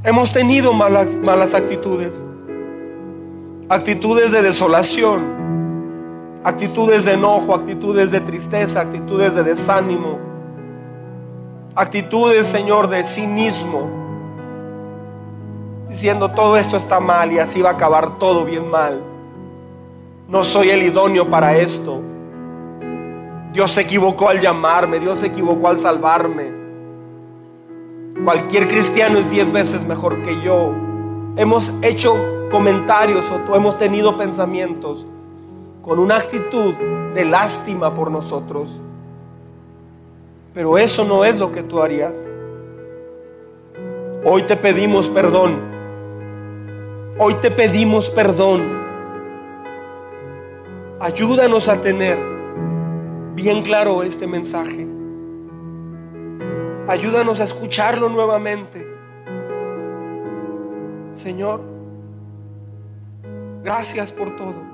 Hemos tenido malas, malas actitudes. actitudes de desolación, actitudes de enojo, actitudes de tristeza, actitudes de desánimo, actitudes, Señor, de cinismo, diciendo todo esto está mal y así va a acabar todo bien mal. No soy el idóneo para esto. Dios se equivocó al llamarme, Dios se equivocó al salvarme. Cualquier cristiano es diez veces mejor que yo. Hemos hecho comentarios o hemos tenido pensamientos con una actitud de lástima por nosotros. Pero eso no es lo que tú harías. Hoy te pedimos perdón. Hoy te pedimos perdón. Ayúdanos a tener bien claro este mensaje. Ayúdanos a escucharlo nuevamente. Señor, gracias por todo.